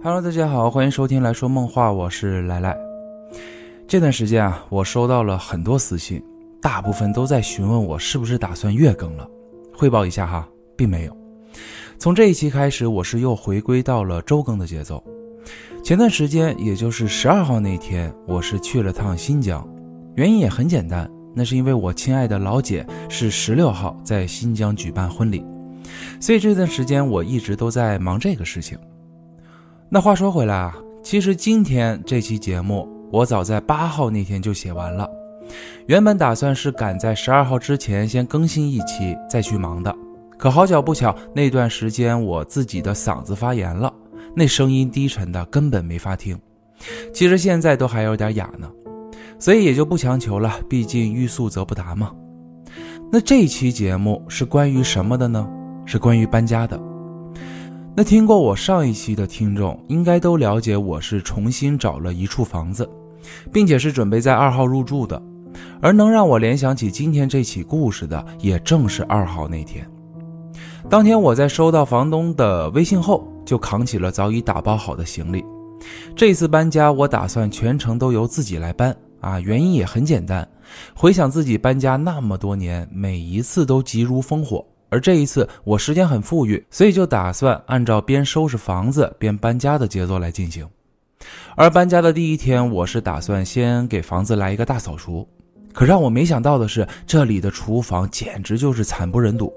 Hello，大家好，欢迎收听来说梦话，我是来来。这段时间啊，我收到了很多私信，大部分都在询问我是不是打算月更了。汇报一下哈，并没有。从这一期开始，我是又回归到了周更的节奏。前段时间，也就是十二号那天，我是去了趟新疆，原因也很简单，那是因为我亲爱的老姐是十六号在新疆举办婚礼，所以这段时间我一直都在忙这个事情。那话说回来啊，其实今天这期节目我早在八号那天就写完了，原本打算是赶在十二号之前先更新一期再去忙的，可好巧不巧，那段时间我自己的嗓子发炎了，那声音低沉的根本没法听，其实现在都还有点哑呢，所以也就不强求了，毕竟欲速则不达嘛。那这期节目是关于什么的呢？是关于搬家的。那听过我上一期的听众应该都了解，我是重新找了一处房子，并且是准备在二号入住的。而能让我联想起今天这起故事的，也正是二号那天。当天我在收到房东的微信后，就扛起了早已打包好的行李。这次搬家，我打算全程都由自己来搬啊，原因也很简单。回想自己搬家那么多年，每一次都急如风火。而这一次我时间很富裕，所以就打算按照边收拾房子边搬家的节奏来进行。而搬家的第一天，我是打算先给房子来一个大扫除。可让我没想到的是，这里的厨房简直就是惨不忍睹。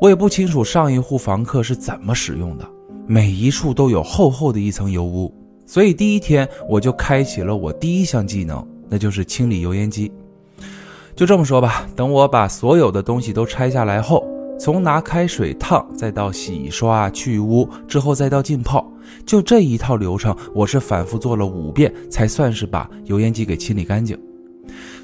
我也不清楚上一户房客是怎么使用的，每一处都有厚厚的一层油污。所以第一天我就开启了我第一项技能，那就是清理油烟机。就这么说吧，等我把所有的东西都拆下来后。从拿开水烫，再到洗刷去污，之后再到浸泡，就这一套流程，我是反复做了五遍，才算是把油烟机给清理干净。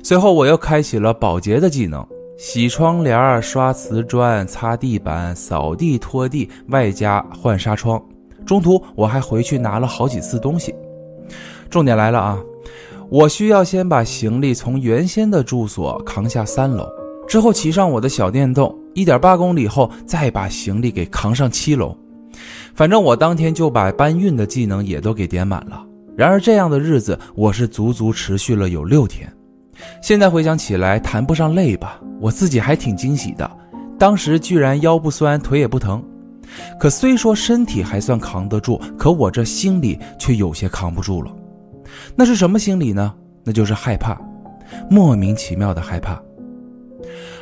随后我又开启了保洁的技能，洗窗帘、刷瓷砖、擦地板、扫地拖地，外加换纱窗。中途我还回去拿了好几次东西。重点来了啊，我需要先把行李从原先的住所扛下三楼，之后骑上我的小电动。一点八公里后，再把行李给扛上七楼。反正我当天就把搬运的技能也都给点满了。然而这样的日子，我是足足持续了有六天。现在回想起来，谈不上累吧，我自己还挺惊喜的。当时居然腰不酸，腿也不疼。可虽说身体还算扛得住，可我这心里却有些扛不住了。那是什么心理呢？那就是害怕，莫名其妙的害怕。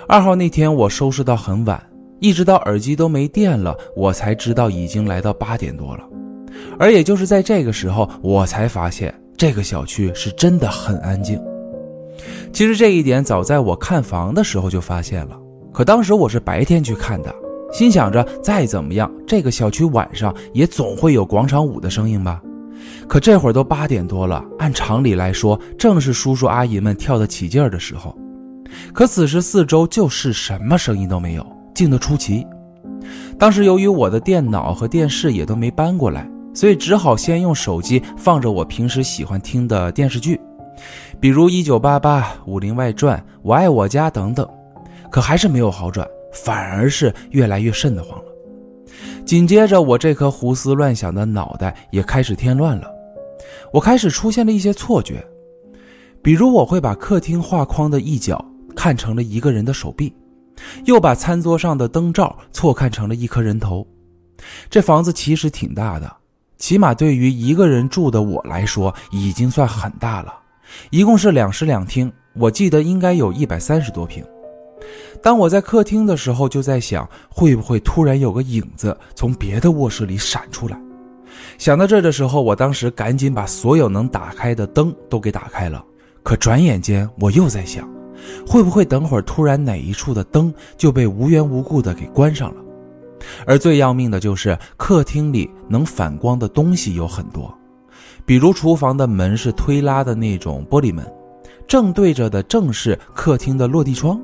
二号那天，我收拾到很晚，一直到耳机都没电了，我才知道已经来到八点多了。而也就是在这个时候，我才发现这个小区是真的很安静。其实这一点早在我看房的时候就发现了，可当时我是白天去看的，心想着再怎么样，这个小区晚上也总会有广场舞的声音吧。可这会儿都八点多了，按常理来说，正是叔叔阿姨们跳得起劲儿的时候。可此时四周就是什么声音都没有，静得出奇。当时由于我的电脑和电视也都没搬过来，所以只好先用手机放着我平时喜欢听的电视剧，比如《一九八八》《武林外传》《我爱我家》等等。可还是没有好转，反而是越来越瘆得慌了。紧接着，我这颗胡思乱想的脑袋也开始添乱了，我开始出现了一些错觉，比如我会把客厅画框的一角。看成了一个人的手臂，又把餐桌上的灯罩错看成了一颗人头。这房子其实挺大的，起码对于一个人住的我来说已经算很大了。一共是两室两厅，我记得应该有一百三十多平。当我在客厅的时候，就在想会不会突然有个影子从别的卧室里闪出来。想到这的时候，我当时赶紧把所有能打开的灯都给打开了。可转眼间，我又在想。会不会等会儿突然哪一处的灯就被无缘无故的给关上了？而最要命的就是客厅里能反光的东西有很多，比如厨房的门是推拉的那种玻璃门，正对着的正是客厅的落地窗，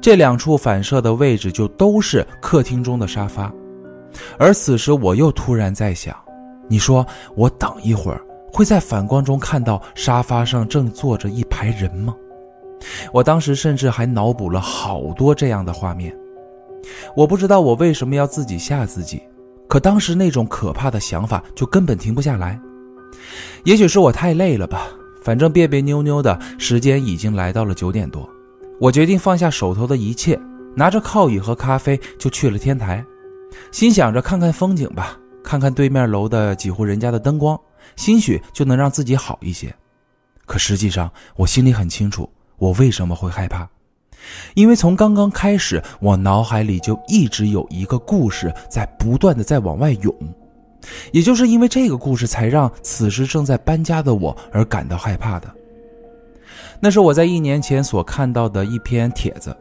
这两处反射的位置就都是客厅中的沙发。而此时我又突然在想，你说我等一会儿会在反光中看到沙发上正坐着一排人吗？我当时甚至还脑补了好多这样的画面，我不知道我为什么要自己吓自己，可当时那种可怕的想法就根本停不下来。也许是我太累了吧，反正别别扭扭的时间已经来到了九点多，我决定放下手头的一切，拿着靠椅和咖啡就去了天台，心想着看看风景吧，看看对面楼的几户人家的灯光，兴许就能让自己好一些。可实际上，我心里很清楚，我为什么会害怕。因为从刚刚开始，我脑海里就一直有一个故事在不断的在往外涌，也就是因为这个故事，才让此时正在搬家的我而感到害怕的。那是我在一年前所看到的一篇帖子，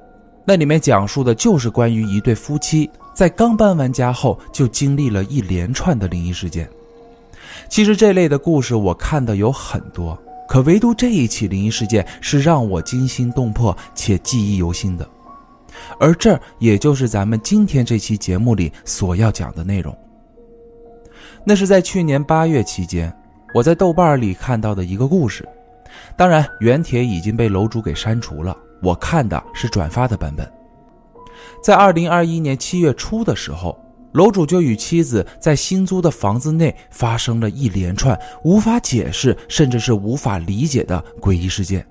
那里面讲述的就是关于一对夫妻在刚搬完家后就经历了一连串的灵异事件。其实这类的故事我看的有很多。可唯独这一起灵异事件是让我惊心动魄且记忆犹新的，而这也就是咱们今天这期节目里所要讲的内容。那是在去年八月期间，我在豆瓣里看到的一个故事，当然原帖已经被楼主给删除了，我看的是转发的版本。在二零二一年七月初的时候。楼主就与妻子在新租的房子内发生了一连串无法解释，甚至是无法理解的诡异事件。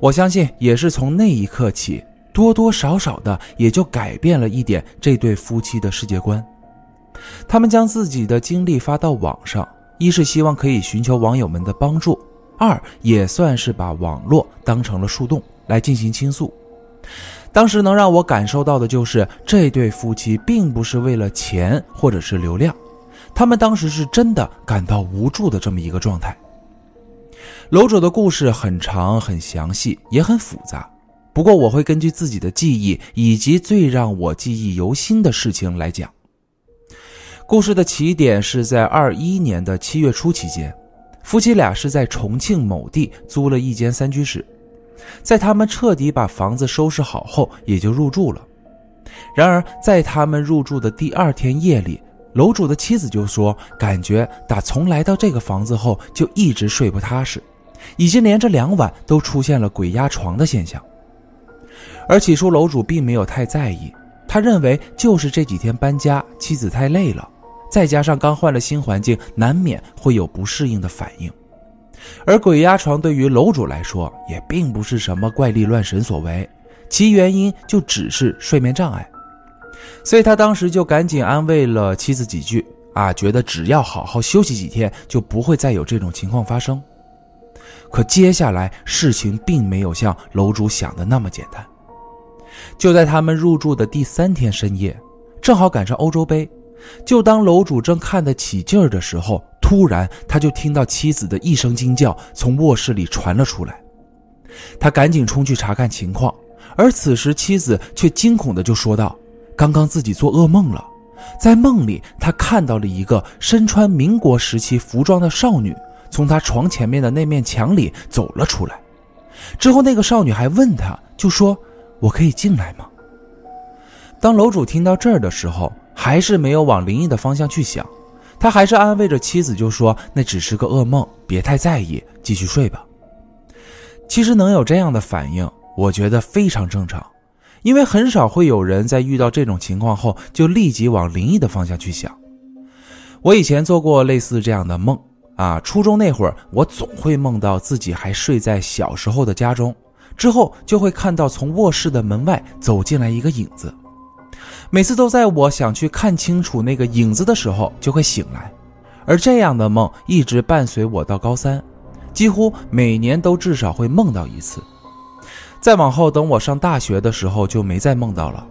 我相信，也是从那一刻起，多多少少的也就改变了一点这对夫妻的世界观。他们将自己的经历发到网上，一是希望可以寻求网友们的帮助，二也算是把网络当成了树洞来进行倾诉。当时能让我感受到的就是这对夫妻并不是为了钱或者是流量，他们当时是真的感到无助的这么一个状态。楼主的故事很长很详细也很复杂，不过我会根据自己的记忆以及最让我记忆犹新的事情来讲。故事的起点是在二一年的七月初期间，夫妻俩是在重庆某地租了一间三居室。在他们彻底把房子收拾好后，也就入住了。然而，在他们入住的第二天夜里，楼主的妻子就说：“感觉打从来到这个房子后，就一直睡不踏实，已经连着两晚都出现了鬼压床的现象。”而起初，楼主并没有太在意，他认为就是这几天搬家，妻子太累了，再加上刚换了新环境，难免会有不适应的反应。而鬼压床对于楼主来说也并不是什么怪力乱神所为，其原因就只是睡眠障碍，所以他当时就赶紧安慰了妻子几句啊，觉得只要好好休息几天，就不会再有这种情况发生。可接下来事情并没有像楼主想的那么简单，就在他们入住的第三天深夜，正好赶上欧洲杯，就当楼主正看得起劲儿的时候。突然，他就听到妻子的一声惊叫从卧室里传了出来，他赶紧冲去查看情况，而此时妻子却惊恐的就说道：“刚刚自己做噩梦了，在梦里他看到了一个身穿民国时期服装的少女从他床前面的那面墙里走了出来，之后那个少女还问他，就说：‘我可以进来吗？’当楼主听到这儿的时候，还是没有往灵异的方向去想。”他还是安慰着妻子，就说：“那只是个噩梦，别太在意，继续睡吧。”其实能有这样的反应，我觉得非常正常，因为很少会有人在遇到这种情况后就立即往灵异的方向去想。我以前做过类似这样的梦啊，初中那会儿，我总会梦到自己还睡在小时候的家中，之后就会看到从卧室的门外走进来一个影子。每次都在我想去看清楚那个影子的时候就会醒来，而这样的梦一直伴随我到高三，几乎每年都至少会梦到一次。再往后，等我上大学的时候就没再梦到了。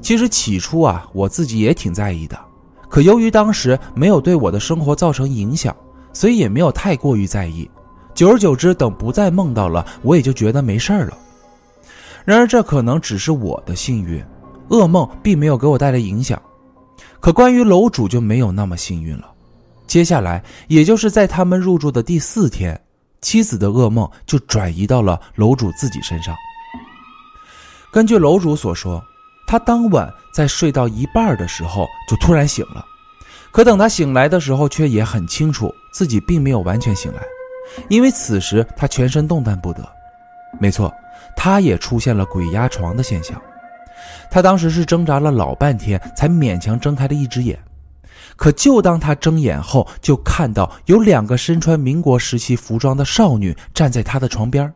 其实起初啊，我自己也挺在意的，可由于当时没有对我的生活造成影响，所以也没有太过于在意。久而久之，等不再梦到了，我也就觉得没事了。然而，这可能只是我的幸运。噩梦并没有给我带来影响，可关于楼主就没有那么幸运了。接下来，也就是在他们入住的第四天，妻子的噩梦就转移到了楼主自己身上。根据楼主所说，他当晚在睡到一半的时候就突然醒了，可等他醒来的时候，却也很清楚自己并没有完全醒来，因为此时他全身动弹不得。没错，他也出现了鬼压床的现象。他当时是挣扎了老半天，才勉强睁开了一只眼，可就当他睁眼后，就看到有两个身穿民国时期服装的少女站在他的床边。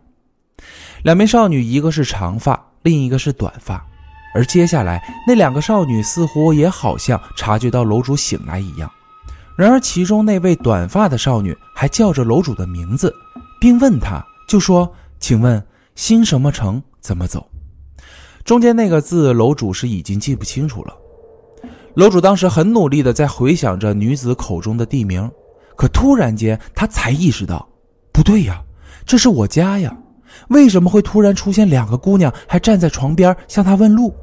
两名少女，一个是长发，另一个是短发。而接下来，那两个少女似乎也好像察觉到楼主醒来一样。然而，其中那位短发的少女还叫着楼主的名字，并问他，就说：“请问新什么城怎么走？”中间那个字，楼主是已经记不清楚了。楼主当时很努力的在回想着女子口中的地名，可突然间他才意识到，不对呀，这是我家呀。为什么会突然出现两个姑娘，还站在床边向他问路？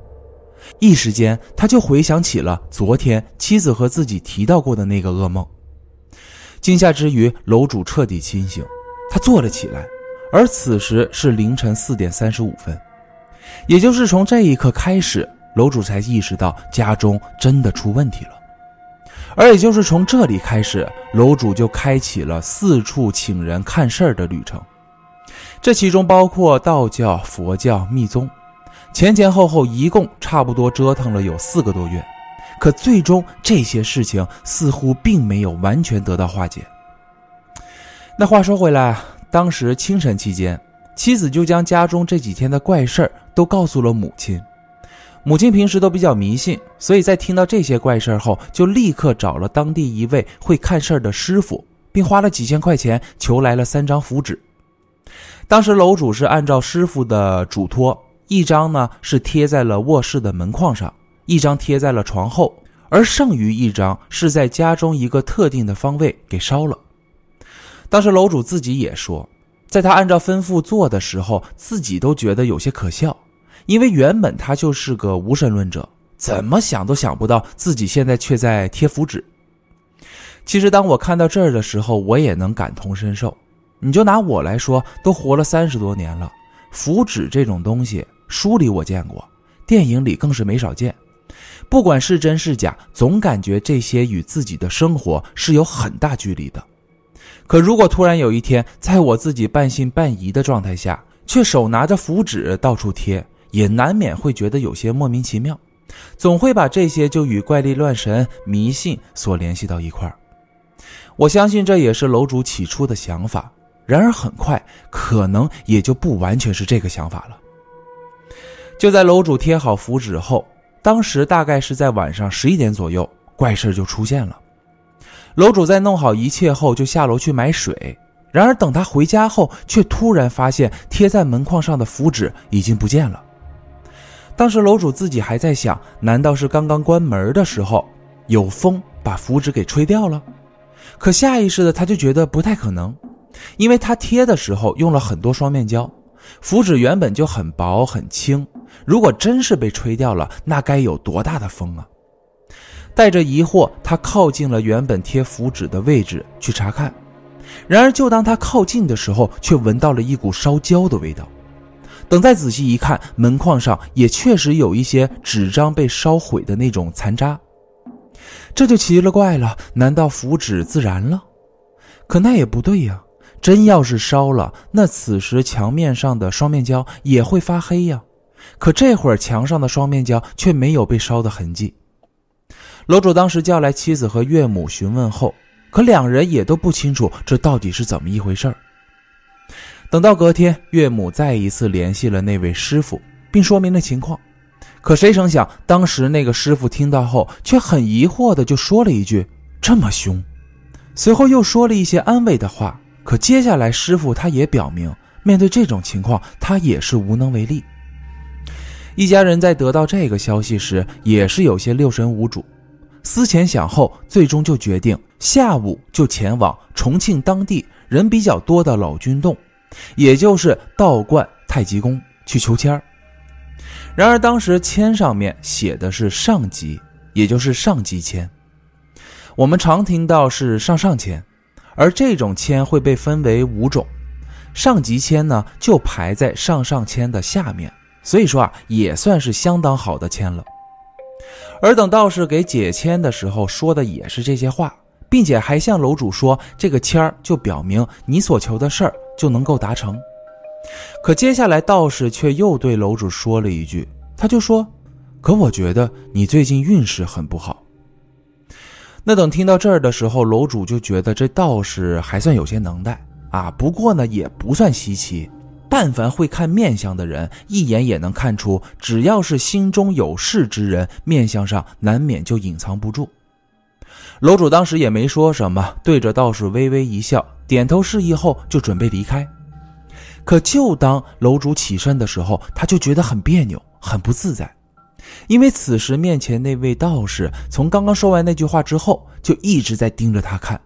一时间，他就回想起了昨天妻子和自己提到过的那个噩梦。惊吓之余，楼主彻底清醒，他坐了起来，而此时是凌晨四点三十五分，也就是从这一刻开始，楼主才意识到家中真的出问题了。而也就是从这里开始，楼主就开启了四处请人看事儿的旅程。这其中包括道教、佛教、密宗，前前后后一共差不多折腾了有四个多月，可最终这些事情似乎并没有完全得到化解。那话说回来，当时清晨期间，妻子就将家中这几天的怪事儿都告诉了母亲。母亲平时都比较迷信，所以在听到这些怪事后，就立刻找了当地一位会看事儿的师傅，并花了几千块钱求来了三张符纸。当时楼主是按照师傅的嘱托，一张呢是贴在了卧室的门框上，一张贴在了床后，而剩余一张是在家中一个特定的方位给烧了。当时楼主自己也说，在他按照吩咐做的时候，自己都觉得有些可笑，因为原本他就是个无神论者，怎么想都想不到自己现在却在贴符纸。其实当我看到这儿的时候，我也能感同身受。你就拿我来说，都活了三十多年了，符纸这种东西，书里我见过，电影里更是没少见。不管是真是假，总感觉这些与自己的生活是有很大距离的。可如果突然有一天，在我自己半信半疑的状态下，却手拿着符纸到处贴，也难免会觉得有些莫名其妙，总会把这些就与怪力乱神、迷信所联系到一块儿。我相信这也是楼主起初的想法。然而很快，可能也就不完全是这个想法了。就在楼主贴好符纸后，当时大概是在晚上十一点左右，怪事就出现了。楼主在弄好一切后，就下楼去买水。然而等他回家后，却突然发现贴在门框上的符纸已经不见了。当时楼主自己还在想：难道是刚刚关门的时候有风把符纸给吹掉了？可下意识的他就觉得不太可能。因为他贴的时候用了很多双面胶，符纸原本就很薄很轻，如果真是被吹掉了，那该有多大的风啊！带着疑惑，他靠近了原本贴符纸的位置去查看。然而，就当他靠近的时候，却闻到了一股烧焦的味道。等再仔细一看，门框上也确实有一些纸张被烧毁的那种残渣。这就奇了怪了，难道符纸自燃了？可那也不对呀。真要是烧了，那此时墙面上的双面胶也会发黑呀。可这会儿墙上的双面胶却没有被烧的痕迹。楼主当时叫来妻子和岳母询问后，可两人也都不清楚这到底是怎么一回事等到隔天，岳母再一次联系了那位师傅，并说明了情况。可谁成想，当时那个师傅听到后，却很疑惑的就说了一句：“这么凶。”随后又说了一些安慰的话。可接下来，师傅他也表明，面对这种情况，他也是无能为力。一家人在得到这个消息时，也是有些六神无主。思前想后，最终就决定下午就前往重庆当地人比较多的老君洞，也就是道观太极宫去求签儿。然而当时签上面写的是上级，也就是上级签。我们常听到是上上签。而这种签会被分为五种，上级签呢就排在上上签的下面，所以说啊也算是相当好的签了。而等道士给解签的时候说的也是这些话，并且还向楼主说这个签儿就表明你所求的事儿就能够达成。可接下来道士却又对楼主说了一句，他就说：“可我觉得你最近运势很不好。”那等听到这儿的时候，楼主就觉得这道士还算有些能耐啊。不过呢，也不算稀奇。但凡会看面相的人，一眼也能看出，只要是心中有事之人，面相上难免就隐藏不住。楼主当时也没说什么，对着道士微微一笑，点头示意后就准备离开。可就当楼主起身的时候，他就觉得很别扭，很不自在，因为此时面前那位道士从刚刚说完那句话之后，就一直在盯着他看。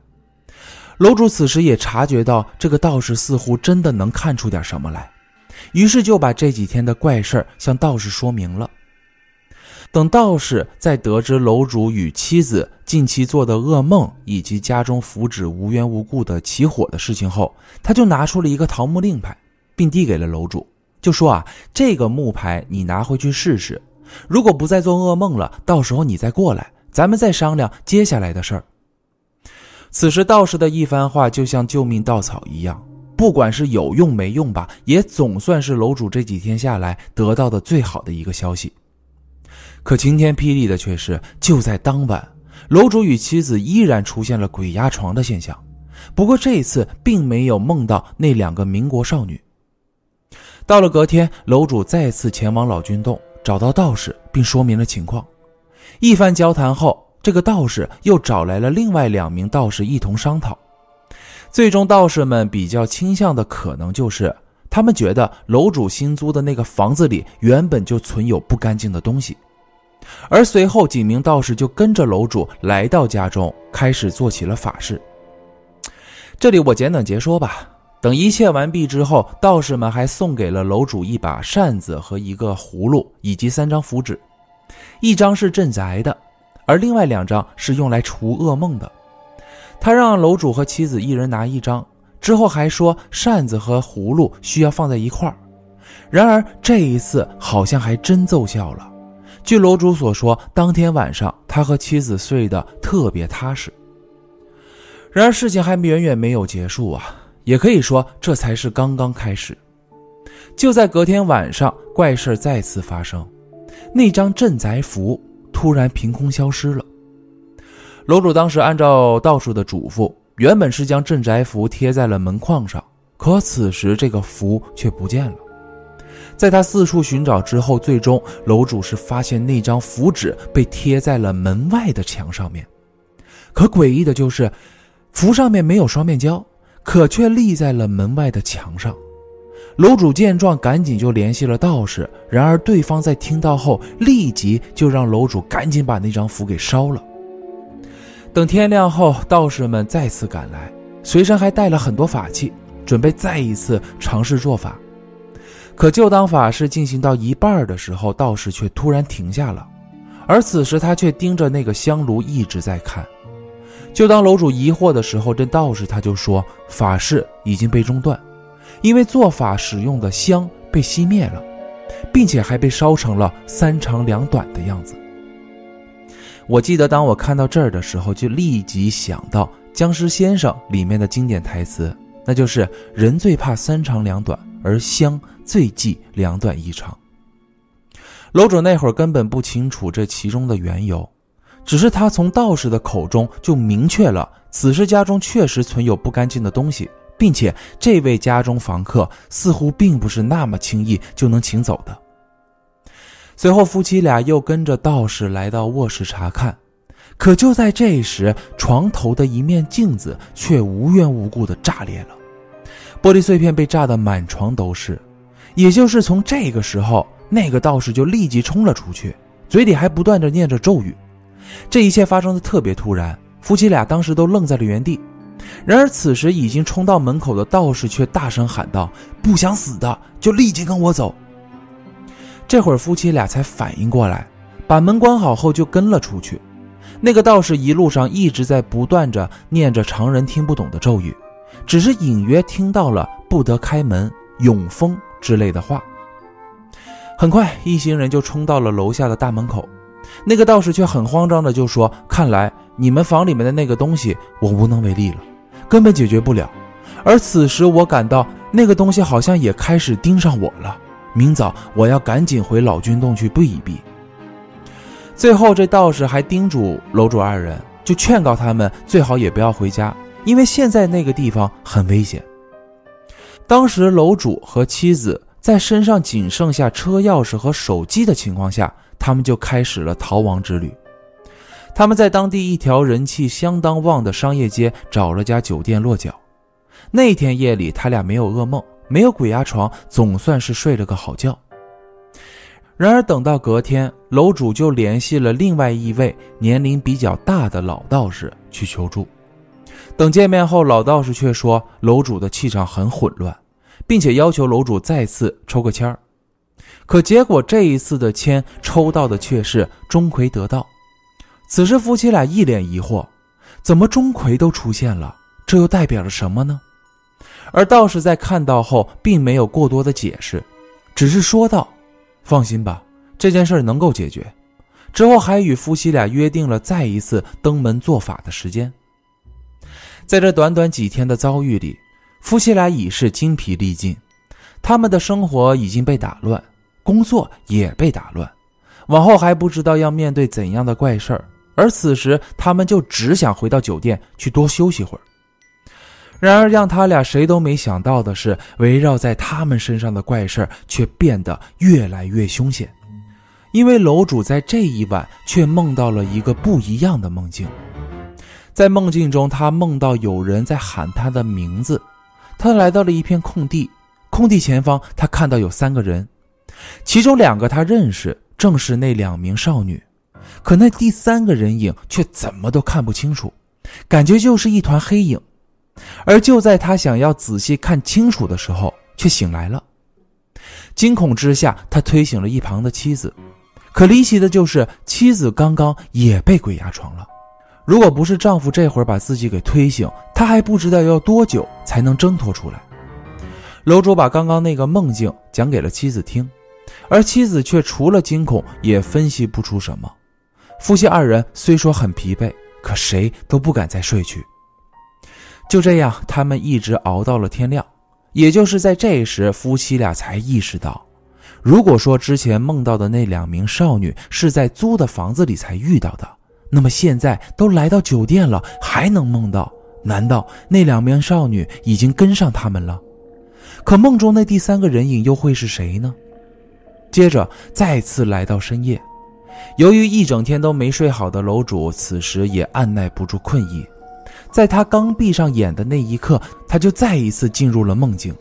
楼主此时也察觉到这个道士似乎真的能看出点什么来，于是就把这几天的怪事向道士说明了。等道士在得知楼主与妻子近期做的噩梦以及家中符纸无缘无故的起火的事情后，他就拿出了一个桃木令牌，并递给了楼主，就说：“啊，这个木牌你拿回去试试，如果不再做噩梦了，到时候你再过来，咱们再商量接下来的事儿。”此时道士的一番话就像救命稻草一样，不管是有用没用吧，也总算是楼主这几天下来得到的最好的一个消息。可晴天霹雳的却是，就在当晚，楼主与妻子依然出现了鬼压床的现象，不过这一次并没有梦到那两个民国少女。到了隔天，楼主再次前往老君洞，找到道士，并说明了情况。一番交谈后。这个道士又找来了另外两名道士一同商讨，最终道士们比较倾向的可能就是，他们觉得楼主新租的那个房子里原本就存有不干净的东西，而随后几名道士就跟着楼主来到家中，开始做起了法事。这里我简短截说吧。等一切完毕之后，道士们还送给了楼主一把扇子和一个葫芦，以及三张符纸，一张是镇宅的。而另外两张是用来除噩梦的，他让楼主和妻子一人拿一张，之后还说扇子和葫芦需要放在一块儿。然而这一次好像还真奏效了。据楼主所说，当天晚上他和妻子睡得特别踏实。然而事情还远远没有结束啊，也可以说这才是刚刚开始。就在隔天晚上，怪事再次发生，那张镇宅符。突然凭空消失了。楼主当时按照道士的嘱咐，原本是将镇宅符贴在了门框上，可此时这个符却不见了。在他四处寻找之后，最终楼主是发现那张符纸被贴在了门外的墙上面。可诡异的就是，符上面没有双面胶，可却立在了门外的墙上。楼主见状，赶紧就联系了道士。然而对方在听到后，立即就让楼主赶紧把那张符给烧了。等天亮后，道士们再次赶来，随身还带了很多法器，准备再一次尝试做法。可就当法事进行到一半的时候，道士却突然停下了，而此时他却盯着那个香炉一直在看。就当楼主疑惑的时候，这道士他就说：“法事已经被中断。”因为做法使用的香被熄灭了，并且还被烧成了三长两短的样子。我记得当我看到这儿的时候，就立即想到《僵尸先生》里面的经典台词，那就是“人最怕三长两短，而香最忌两短一长”。楼主那会儿根本不清楚这其中的缘由，只是他从道士的口中就明确了，此时家中确实存有不干净的东西。并且，这位家中房客似乎并不是那么轻易就能请走的。随后，夫妻俩又跟着道士来到卧室查看，可就在这时，床头的一面镜子却无缘无故的炸裂了，玻璃碎片被炸得满床都是。也就是从这个时候，那个道士就立即冲了出去，嘴里还不断的念着咒语。这一切发生的特别突然，夫妻俩当时都愣在了原地。然而，此时已经冲到门口的道士却大声喊道：“不想死的，就立即跟我走！”这会儿，夫妻俩才反应过来，把门关好后就跟了出去。那个道士一路上一直在不断着念着常人听不懂的咒语，只是隐约听到了“不得开门”“永封”之类的话。很快，一行人就冲到了楼下的大门口，那个道士却很慌张的就说：“看来你们房里面的那个东西，我无能为力了。”根本解决不了，而此时我感到那个东西好像也开始盯上我了。明早我要赶紧回老君洞去避一避。最后，这道士还叮嘱楼主二人，就劝告他们最好也不要回家，因为现在那个地方很危险。当时楼主和妻子在身上仅剩下车钥匙和手机的情况下，他们就开始了逃亡之旅。他们在当地一条人气相当旺的商业街找了家酒店落脚。那天夜里，他俩没有噩梦，没有鬼压床，总算是睡了个好觉。然而，等到隔天，楼主就联系了另外一位年龄比较大的老道士去求助。等见面后，老道士却说楼主的气场很混乱，并且要求楼主再次抽个签儿。可结果这一次的签抽到的却是钟馗得道。此时夫妻俩一脸疑惑：怎么钟馗都出现了？这又代表着什么呢？而道士在看到后，并没有过多的解释，只是说道。放心吧，这件事能够解决。之后还与夫妻俩约定了再一次登门做法的时间。在这短短几天的遭遇里，夫妻俩已是精疲力尽，他们的生活已经被打乱，工作也被打乱，往后还不知道要面对怎样的怪事儿。而此时，他们就只想回到酒店去多休息会儿。然而，让他俩谁都没想到的是，围绕在他们身上的怪事却变得越来越凶险。因为楼主在这一晚却梦到了一个不一样的梦境。在梦境中，他梦到有人在喊他的名字。他来到了一片空地，空地前方，他看到有三个人，其中两个他认识，正是那两名少女。可那第三个人影却怎么都看不清楚，感觉就是一团黑影。而就在他想要仔细看清楚的时候，却醒来了。惊恐之下，他推醒了一旁的妻子。可离奇的就是，妻子刚刚也被鬼压床了。如果不是丈夫这会儿把自己给推醒，她还不知道要多久才能挣脱出来。楼主把刚刚那个梦境讲给了妻子听，而妻子却除了惊恐，也分析不出什么。夫妻二人虽说很疲惫，可谁都不敢再睡去。就这样，他们一直熬到了天亮。也就是在这时，夫妻俩才意识到，如果说之前梦到的那两名少女是在租的房子里才遇到的，那么现在都来到酒店了，还能梦到？难道那两名少女已经跟上他们了？可梦中那第三个人影又会是谁呢？接着再次来到深夜，由于一整天都没睡好的楼主，此时也按耐不住困意。在他刚闭上眼的那一刻，他就再一次进入了梦境。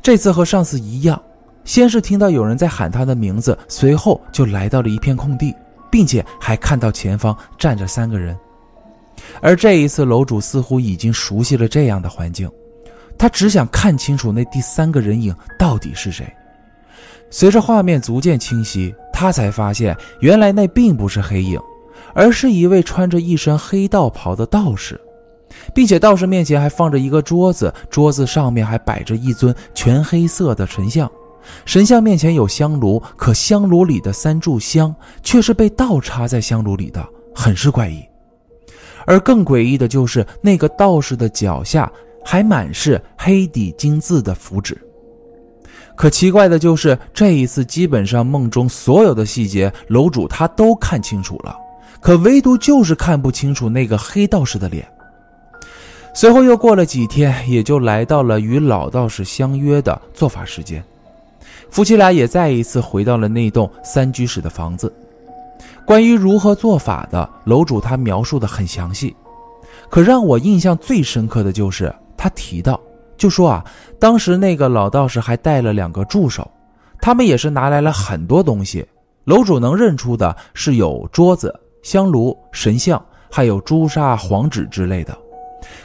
这次和上次一样，先是听到有人在喊他的名字，随后就来到了一片空地，并且还看到前方站着三个人。而这一次，楼主似乎已经熟悉了这样的环境，他只想看清楚那第三个人影到底是谁。随着画面逐渐清晰，他才发现原来那并不是黑影。而是一位穿着一身黑道袍的道士，并且道士面前还放着一个桌子，桌子上面还摆着一尊全黑色的神像，神像面前有香炉，可香炉里的三炷香却是被倒插在香炉里的，很是怪异。而更诡异的就是那个道士的脚下还满是黑底金字的符纸。可奇怪的就是这一次，基本上梦中所有的细节，楼主他都看清楚了。可唯独就是看不清楚那个黑道士的脸。随后又过了几天，也就来到了与老道士相约的做法时间。夫妻俩也再一次回到了那栋三居室的房子。关于如何做法的，楼主他描述的很详细。可让我印象最深刻的就是他提到，就说啊，当时那个老道士还带了两个助手，他们也是拿来了很多东西。楼主能认出的是有桌子。香炉、神像，还有朱砂、黄纸之类的，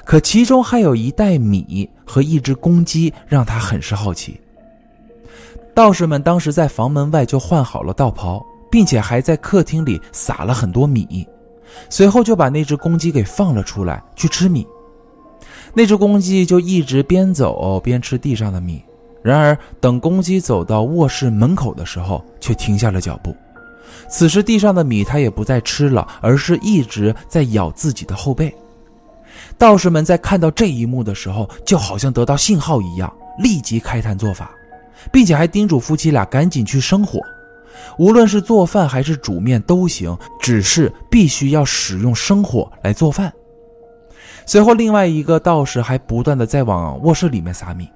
可其中还有一袋米和一只公鸡，让他很是好奇。道士们当时在房门外就换好了道袍，并且还在客厅里撒了很多米，随后就把那只公鸡给放了出来去吃米。那只公鸡就一直边走边吃地上的米，然而等公鸡走到卧室门口的时候，却停下了脚步。此时，地上的米它也不再吃了，而是一直在咬自己的后背。道士们在看到这一幕的时候，就好像得到信号一样，立即开坛做法，并且还叮嘱夫妻俩赶紧去生火。无论是做饭还是煮面都行，只是必须要使用生火来做饭。随后，另外一个道士还不断的在往卧室里面撒米。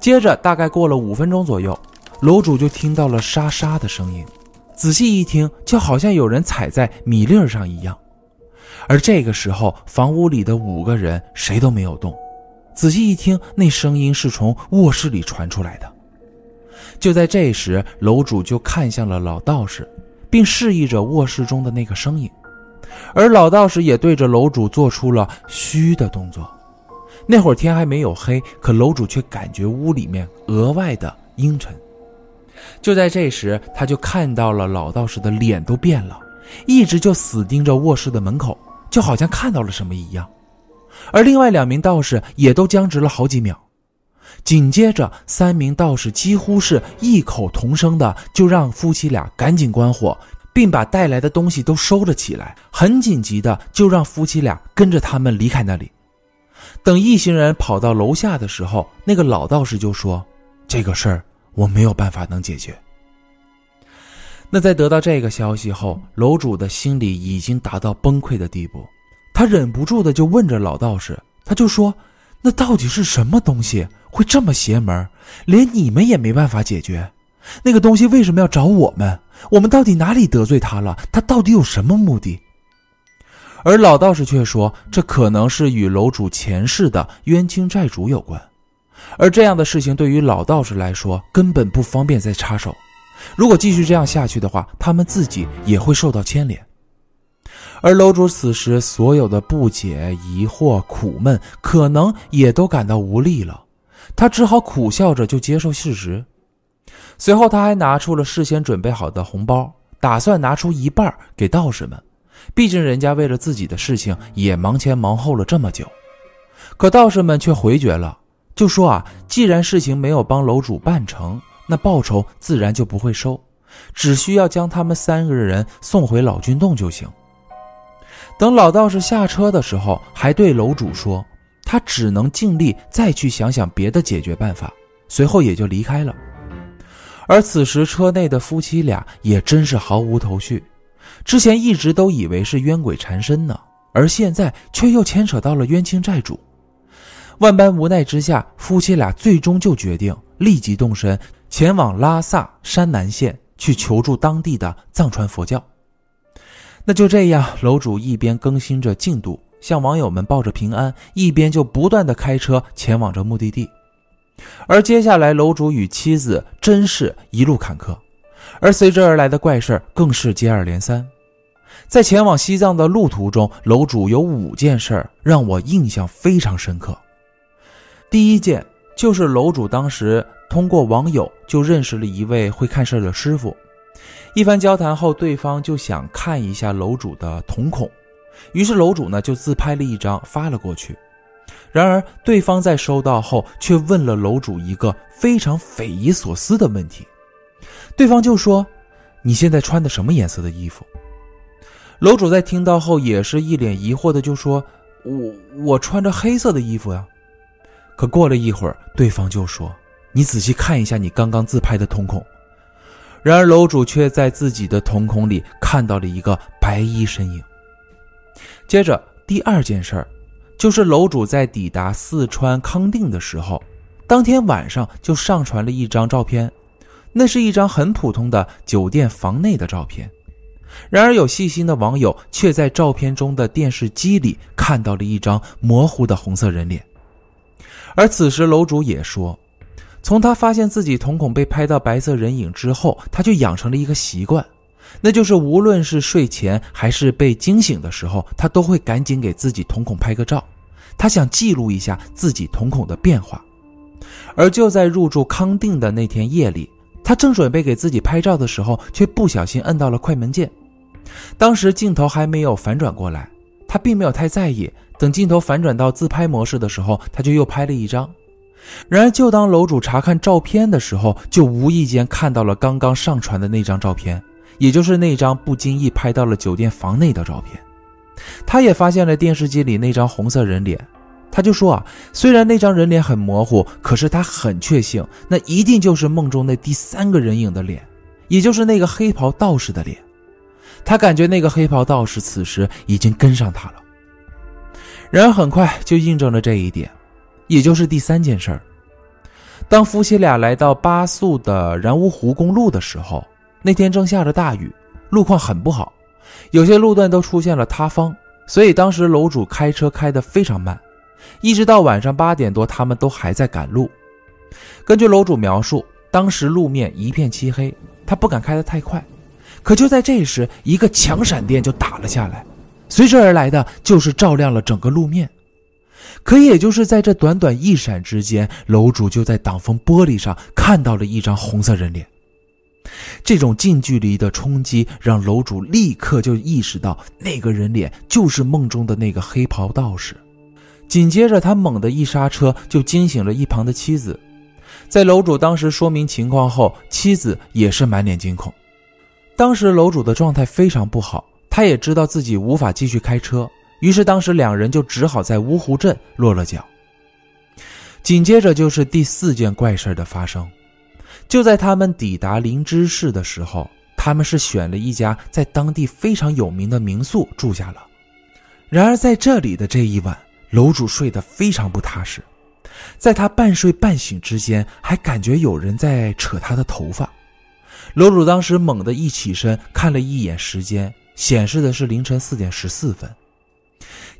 接着，大概过了五分钟左右，楼主就听到了沙沙的声音，仔细一听，就好像有人踩在米粒上一样。而这个时候，房屋里的五个人谁都没有动。仔细一听，那声音是从卧室里传出来的。就在这时，楼主就看向了老道士，并示意着卧室中的那个声音，而老道士也对着楼主做出了嘘的动作。那会儿天还没有黑，可楼主却感觉屋里面额外的阴沉。就在这时，他就看到了老道士的脸都变了，一直就死盯着卧室的门口，就好像看到了什么一样。而另外两名道士也都僵直了好几秒。紧接着，三名道士几乎是异口同声的就让夫妻俩赶紧关火，并把带来的东西都收了起来，很紧急的就让夫妻俩跟着他们离开那里。等一行人跑到楼下的时候，那个老道士就说：“这个事儿我没有办法能解决。”那在得到这个消息后，楼主的心里已经达到崩溃的地步，他忍不住的就问着老道士，他就说：“那到底是什么东西会这么邪门，连你们也没办法解决？那个东西为什么要找我们？我们到底哪里得罪他了？他到底有什么目的？”而老道士却说：“这可能是与楼主前世的冤亲债主有关，而这样的事情对于老道士来说根本不方便再插手。如果继续这样下去的话，他们自己也会受到牵连。”而楼主此时所有的不解、疑惑、苦闷，可能也都感到无力了，他只好苦笑着就接受事实。随后，他还拿出了事先准备好的红包，打算拿出一半给道士们。毕竟人家为了自己的事情也忙前忙后了这么久，可道士们却回绝了，就说啊，既然事情没有帮楼主办成，那报酬自然就不会收，只需要将他们三个人送回老君洞就行。等老道士下车的时候，还对楼主说，他只能尽力再去想想别的解决办法，随后也就离开了。而此时车内的夫妻俩也真是毫无头绪。之前一直都以为是冤鬼缠身呢，而现在却又牵扯到了冤亲债主。万般无奈之下，夫妻俩最终就决定立即动身前往拉萨山南县去求助当地的藏传佛教。那就这样，楼主一边更新着进度，向网友们报着平安，一边就不断的开车前往着目的地。而接下来，楼主与妻子真是一路坎坷。而随之而来的怪事更是接二连三，在前往西藏的路途中，楼主有五件事让我印象非常深刻。第一件就是楼主当时通过网友就认识了一位会看事的师傅，一番交谈后，对方就想看一下楼主的瞳孔，于是楼主呢就自拍了一张发了过去。然而对方在收到后却问了楼主一个非常匪夷所思的问题。对方就说：“你现在穿的什么颜色的衣服？”楼主在听到后也是一脸疑惑的就说：“我我穿着黑色的衣服呀。”可过了一会儿，对方就说：“你仔细看一下你刚刚自拍的瞳孔。”然而楼主却在自己的瞳孔里看到了一个白衣身影。接着第二件事儿，就是楼主在抵达四川康定的时候，当天晚上就上传了一张照片。那是一张很普通的酒店房内的照片，然而有细心的网友却在照片中的电视机里看到了一张模糊的红色人脸。而此时楼主也说，从他发现自己瞳孔被拍到白色人影之后，他就养成了一个习惯，那就是无论是睡前还是被惊醒的时候，他都会赶紧给自己瞳孔拍个照，他想记录一下自己瞳孔的变化。而就在入住康定的那天夜里。他正准备给自己拍照的时候，却不小心摁到了快门键。当时镜头还没有反转过来，他并没有太在意。等镜头反转到自拍模式的时候，他就又拍了一张。然而，就当楼主查看照片的时候，就无意间看到了刚刚上传的那张照片，也就是那张不经意拍到了酒店房内的照片。他也发现了电视机里那张红色人脸。他就说啊，虽然那张人脸很模糊，可是他很确信，那一定就是梦中那第三个人影的脸，也就是那个黑袍道士的脸。他感觉那个黑袍道士此时已经跟上他了。然而很快就印证了这一点，也就是第三件事儿。当夫妻俩来到巴素的然乌湖公路的时候，那天正下着大雨，路况很不好，有些路段都出现了塌方，所以当时楼主开车开得非常慢，一直到晚上八点多，他们都还在赶路。根据楼主描述，当时路面一片漆黑，他不敢开得太快。可就在这时，一个强闪电就打了下来。随之而来的就是照亮了整个路面，可也就是在这短短一闪之间，楼主就在挡风玻璃上看到了一张红色人脸。这种近距离的冲击让楼主立刻就意识到，那个人脸就是梦中的那个黑袍道士。紧接着，他猛地一刹车，就惊醒了一旁的妻子。在楼主当时说明情况后，妻子也是满脸惊恐。当时楼主的状态非常不好。他也知道自己无法继续开车，于是当时两人就只好在芜湖镇落了脚。紧接着就是第四件怪事的发生，就在他们抵达灵芝市的时候，他们是选了一家在当地非常有名的民宿住下了。然而在这里的这一晚，楼主睡得非常不踏实，在他半睡半醒之间，还感觉有人在扯他的头发。楼主当时猛地一起身，看了一眼时间。显示的是凌晨四点十四分，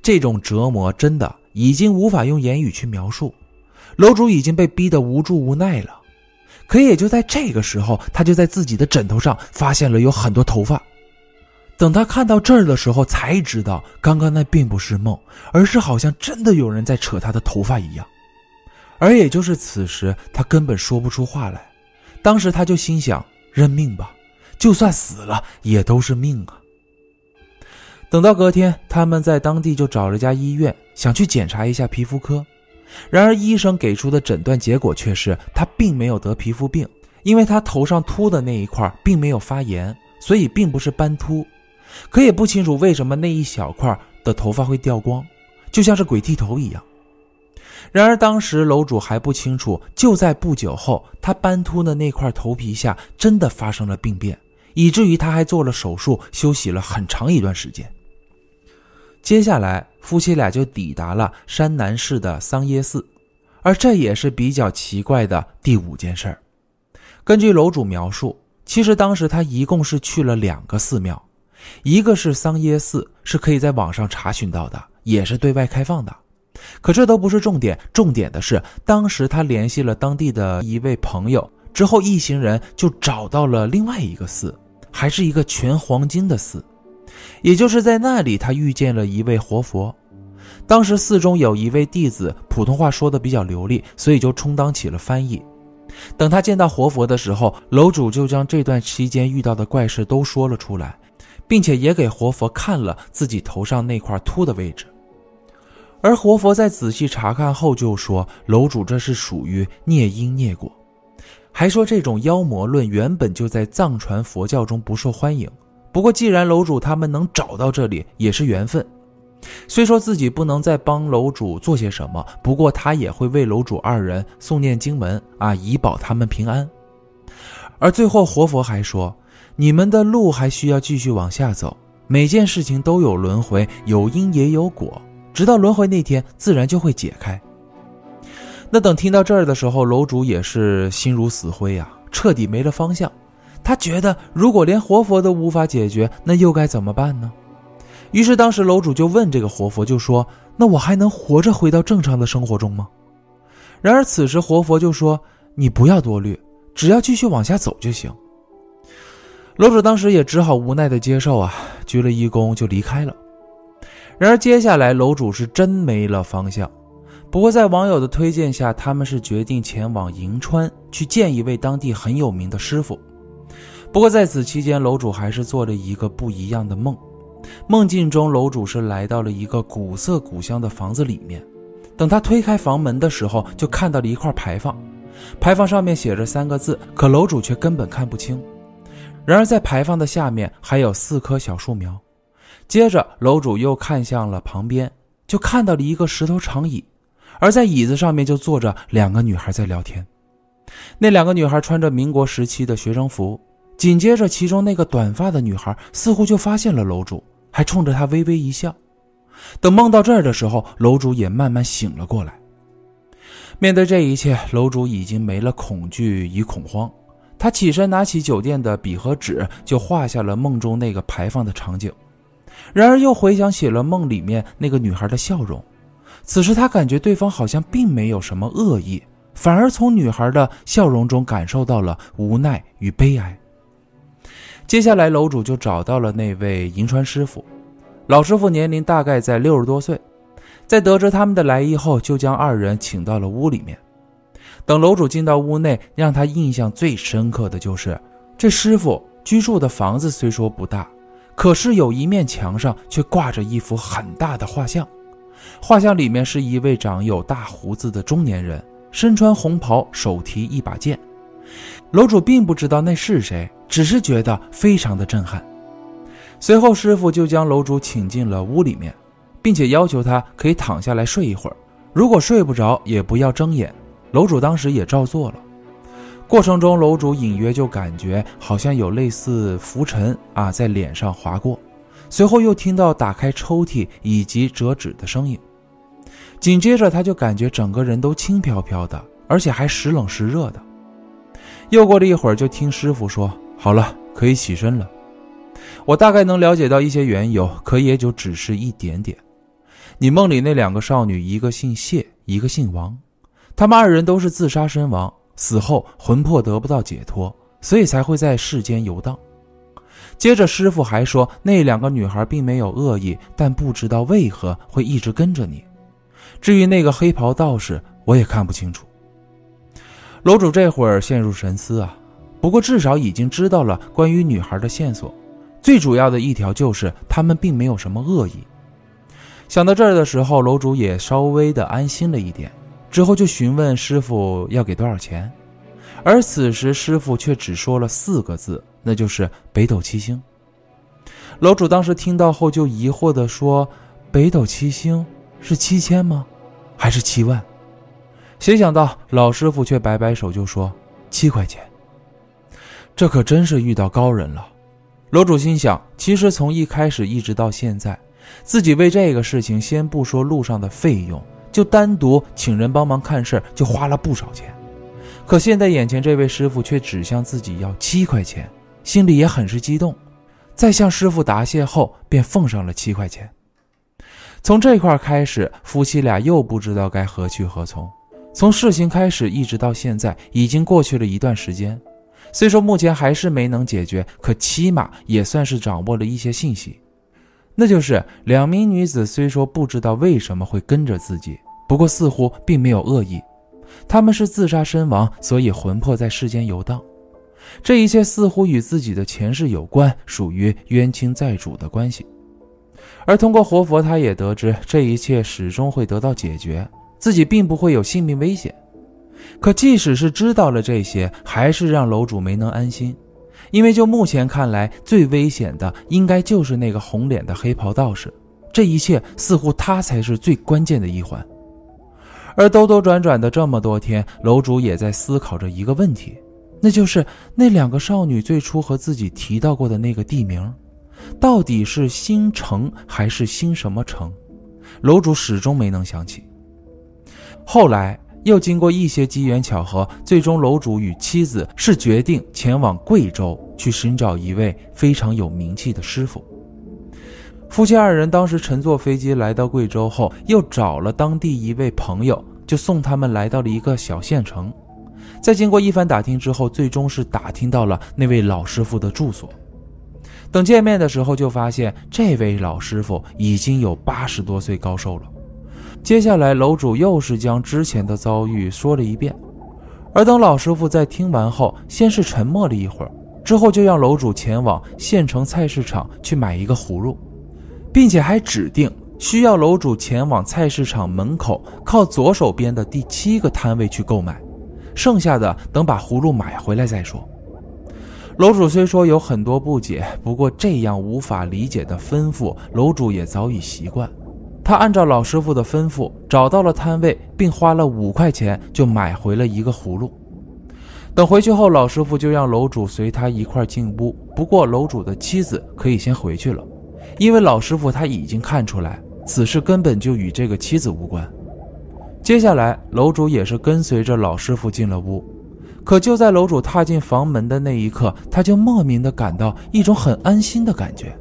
这种折磨真的已经无法用言语去描述。楼主已经被逼得无助无奈了，可也就在这个时候，他就在自己的枕头上发现了有很多头发。等他看到这儿的时候，才知道刚刚那并不是梦，而是好像真的有人在扯他的头发一样。而也就是此时，他根本说不出话来。当时他就心想：认命吧，就算死了也都是命啊。等到隔天，他们在当地就找了家医院，想去检查一下皮肤科。然而医生给出的诊断结果却是他并没有得皮肤病，因为他头上秃的那一块并没有发炎，所以并不是斑秃。可也不清楚为什么那一小块的头发会掉光，就像是鬼剃头一样。然而当时楼主还不清楚，就在不久后，他斑秃的那块头皮下真的发生了病变，以至于他还做了手术，休息了很长一段时间。接下来，夫妻俩就抵达了山南市的桑耶寺，而这也是比较奇怪的第五件事儿。根据楼主描述，其实当时他一共是去了两个寺庙，一个是桑耶寺，是可以在网上查询到的，也是对外开放的。可这都不是重点，重点的是当时他联系了当地的一位朋友之后，一行人就找到了另外一个寺，还是一个全黄金的寺。也就是在那里，他遇见了一位活佛。当时寺中有一位弟子，普通话说的比较流利，所以就充当起了翻译。等他见到活佛的时候，楼主就将这段期间遇到的怪事都说了出来，并且也给活佛看了自己头上那块秃的位置。而活佛在仔细查看后就说：“楼主这是属于孽因孽果，还说这种妖魔论原本就在藏传佛教中不受欢迎。”不过，既然楼主他们能找到这里，也是缘分。虽说自己不能再帮楼主做些什么，不过他也会为楼主二人诵念经文啊，以保他们平安。而最后，活佛还说：“你们的路还需要继续往下走，每件事情都有轮回，有因也有果，直到轮回那天，自然就会解开。”那等听到这儿的时候，楼主也是心如死灰啊，彻底没了方向。他觉得，如果连活佛都无法解决，那又该怎么办呢？于是，当时楼主就问这个活佛，就说：“那我还能活着回到正常的生活中吗？”然而，此时活佛就说：“你不要多虑，只要继续往下走就行。”楼主当时也只好无奈的接受啊，鞠了一躬就离开了。然而，接下来楼主是真没了方向。不过，在网友的推荐下，他们是决定前往银川去见一位当地很有名的师傅。不过在此期间，楼主还是做了一个不一样的梦。梦境中，楼主是来到了一个古色古香的房子里面。等他推开房门的时候，就看到了一块牌坊，牌坊上面写着三个字，可楼主却根本看不清。然而在牌坊的下面还有四棵小树苗。接着，楼主又看向了旁边，就看到了一个石头长椅，而在椅子上面就坐着两个女孩在聊天。那两个女孩穿着民国时期的学生服。紧接着，其中那个短发的女孩似乎就发现了楼主，还冲着他微微一笑。等梦到这儿的时候，楼主也慢慢醒了过来。面对这一切，楼主已经没了恐惧与恐慌。他起身拿起酒店的笔和纸，就画下了梦中那个排放的场景。然而又回想起了梦里面那个女孩的笑容，此时他感觉对方好像并没有什么恶意，反而从女孩的笑容中感受到了无奈与悲哀。接下来，楼主就找到了那位银川师傅。老师傅年龄大概在六十多岁，在得知他们的来意后，就将二人请到了屋里面。等楼主进到屋内，让他印象最深刻的就是这师傅居住的房子虽说不大，可是有一面墙上却挂着一幅很大的画像。画像里面是一位长有大胡子的中年人，身穿红袍，手提一把剑。楼主并不知道那是谁，只是觉得非常的震撼。随后，师傅就将楼主请进了屋里面，并且要求他可以躺下来睡一会儿，如果睡不着也不要睁眼。楼主当时也照做了，过程中楼主隐约就感觉好像有类似浮尘啊在脸上划过，随后又听到打开抽屉以及折纸的声音，紧接着他就感觉整个人都轻飘飘的，而且还时冷时热的。又过了一会儿，就听师傅说：“好了，可以起身了。”我大概能了解到一些缘由，可也就只是一点点。你梦里那两个少女，一个姓谢，一个姓王。他们二人都是自杀身亡，死后魂魄得不到解脱，所以才会在世间游荡。接着，师傅还说，那两个女孩并没有恶意，但不知道为何会一直跟着你。至于那个黑袍道士，我也看不清楚。楼主这会儿陷入沉思啊，不过至少已经知道了关于女孩的线索，最主要的一条就是他们并没有什么恶意。想到这儿的时候，楼主也稍微的安心了一点。之后就询问师傅要给多少钱，而此时师傅却只说了四个字，那就是北斗七星。楼主当时听到后就疑惑的说：“北斗七星是七千吗？还是七万？”谁想到老师傅却摆摆手就说：“七块钱。”这可真是遇到高人了。楼主心想，其实从一开始一直到现在，自己为这个事情，先不说路上的费用。就单独请人帮忙看事儿，就花了不少钱。可现在眼前这位师傅却只向自己要七块钱，心里也很是激动。在向师傅答谢后，便奉上了七块钱。从这块开始，夫妻俩又不知道该何去何从。从事情开始一直到现在，已经过去了一段时间。虽说目前还是没能解决，可起码也算是掌握了一些信息。那就是两名女子虽说不知道为什么会跟着自己，不过似乎并没有恶意。她们是自杀身亡，所以魂魄在世间游荡。这一切似乎与自己的前世有关，属于冤亲债主的关系。而通过活佛，他也得知这一切始终会得到解决，自己并不会有性命危险。可即使是知道了这些，还是让楼主没能安心。因为就目前看来，最危险的应该就是那个红脸的黑袍道士。这一切似乎他才是最关键的一环。而兜兜转转的这么多天，楼主也在思考着一个问题，那就是那两个少女最初和自己提到过的那个地名，到底是新城还是新什么城？楼主始终没能想起。后来。又经过一些机缘巧合，最终楼主与妻子是决定前往贵州去寻找一位非常有名气的师傅。夫妻二人当时乘坐飞机来到贵州后，又找了当地一位朋友，就送他们来到了一个小县城。在经过一番打听之后，最终是打听到了那位老师傅的住所。等见面的时候，就发现这位老师傅已经有八十多岁高寿了。接下来，楼主又是将之前的遭遇说了一遍，而等老师傅在听完后，先是沉默了一会儿，之后就让楼主前往县城菜市场去买一个葫芦，并且还指定需要楼主前往菜市场门口靠左手边的第七个摊位去购买，剩下的等把葫芦买回来再说。楼主虽说有很多不解，不过这样无法理解的吩咐，楼主也早已习惯。他按照老师傅的吩咐找到了摊位，并花了五块钱就买回了一个葫芦。等回去后，老师傅就让楼主随他一块进屋。不过楼主的妻子可以先回去了，因为老师傅他已经看出来此事根本就与这个妻子无关。接下来，楼主也是跟随着老师傅进了屋。可就在楼主踏进房门的那一刻，他就莫名的感到一种很安心的感觉。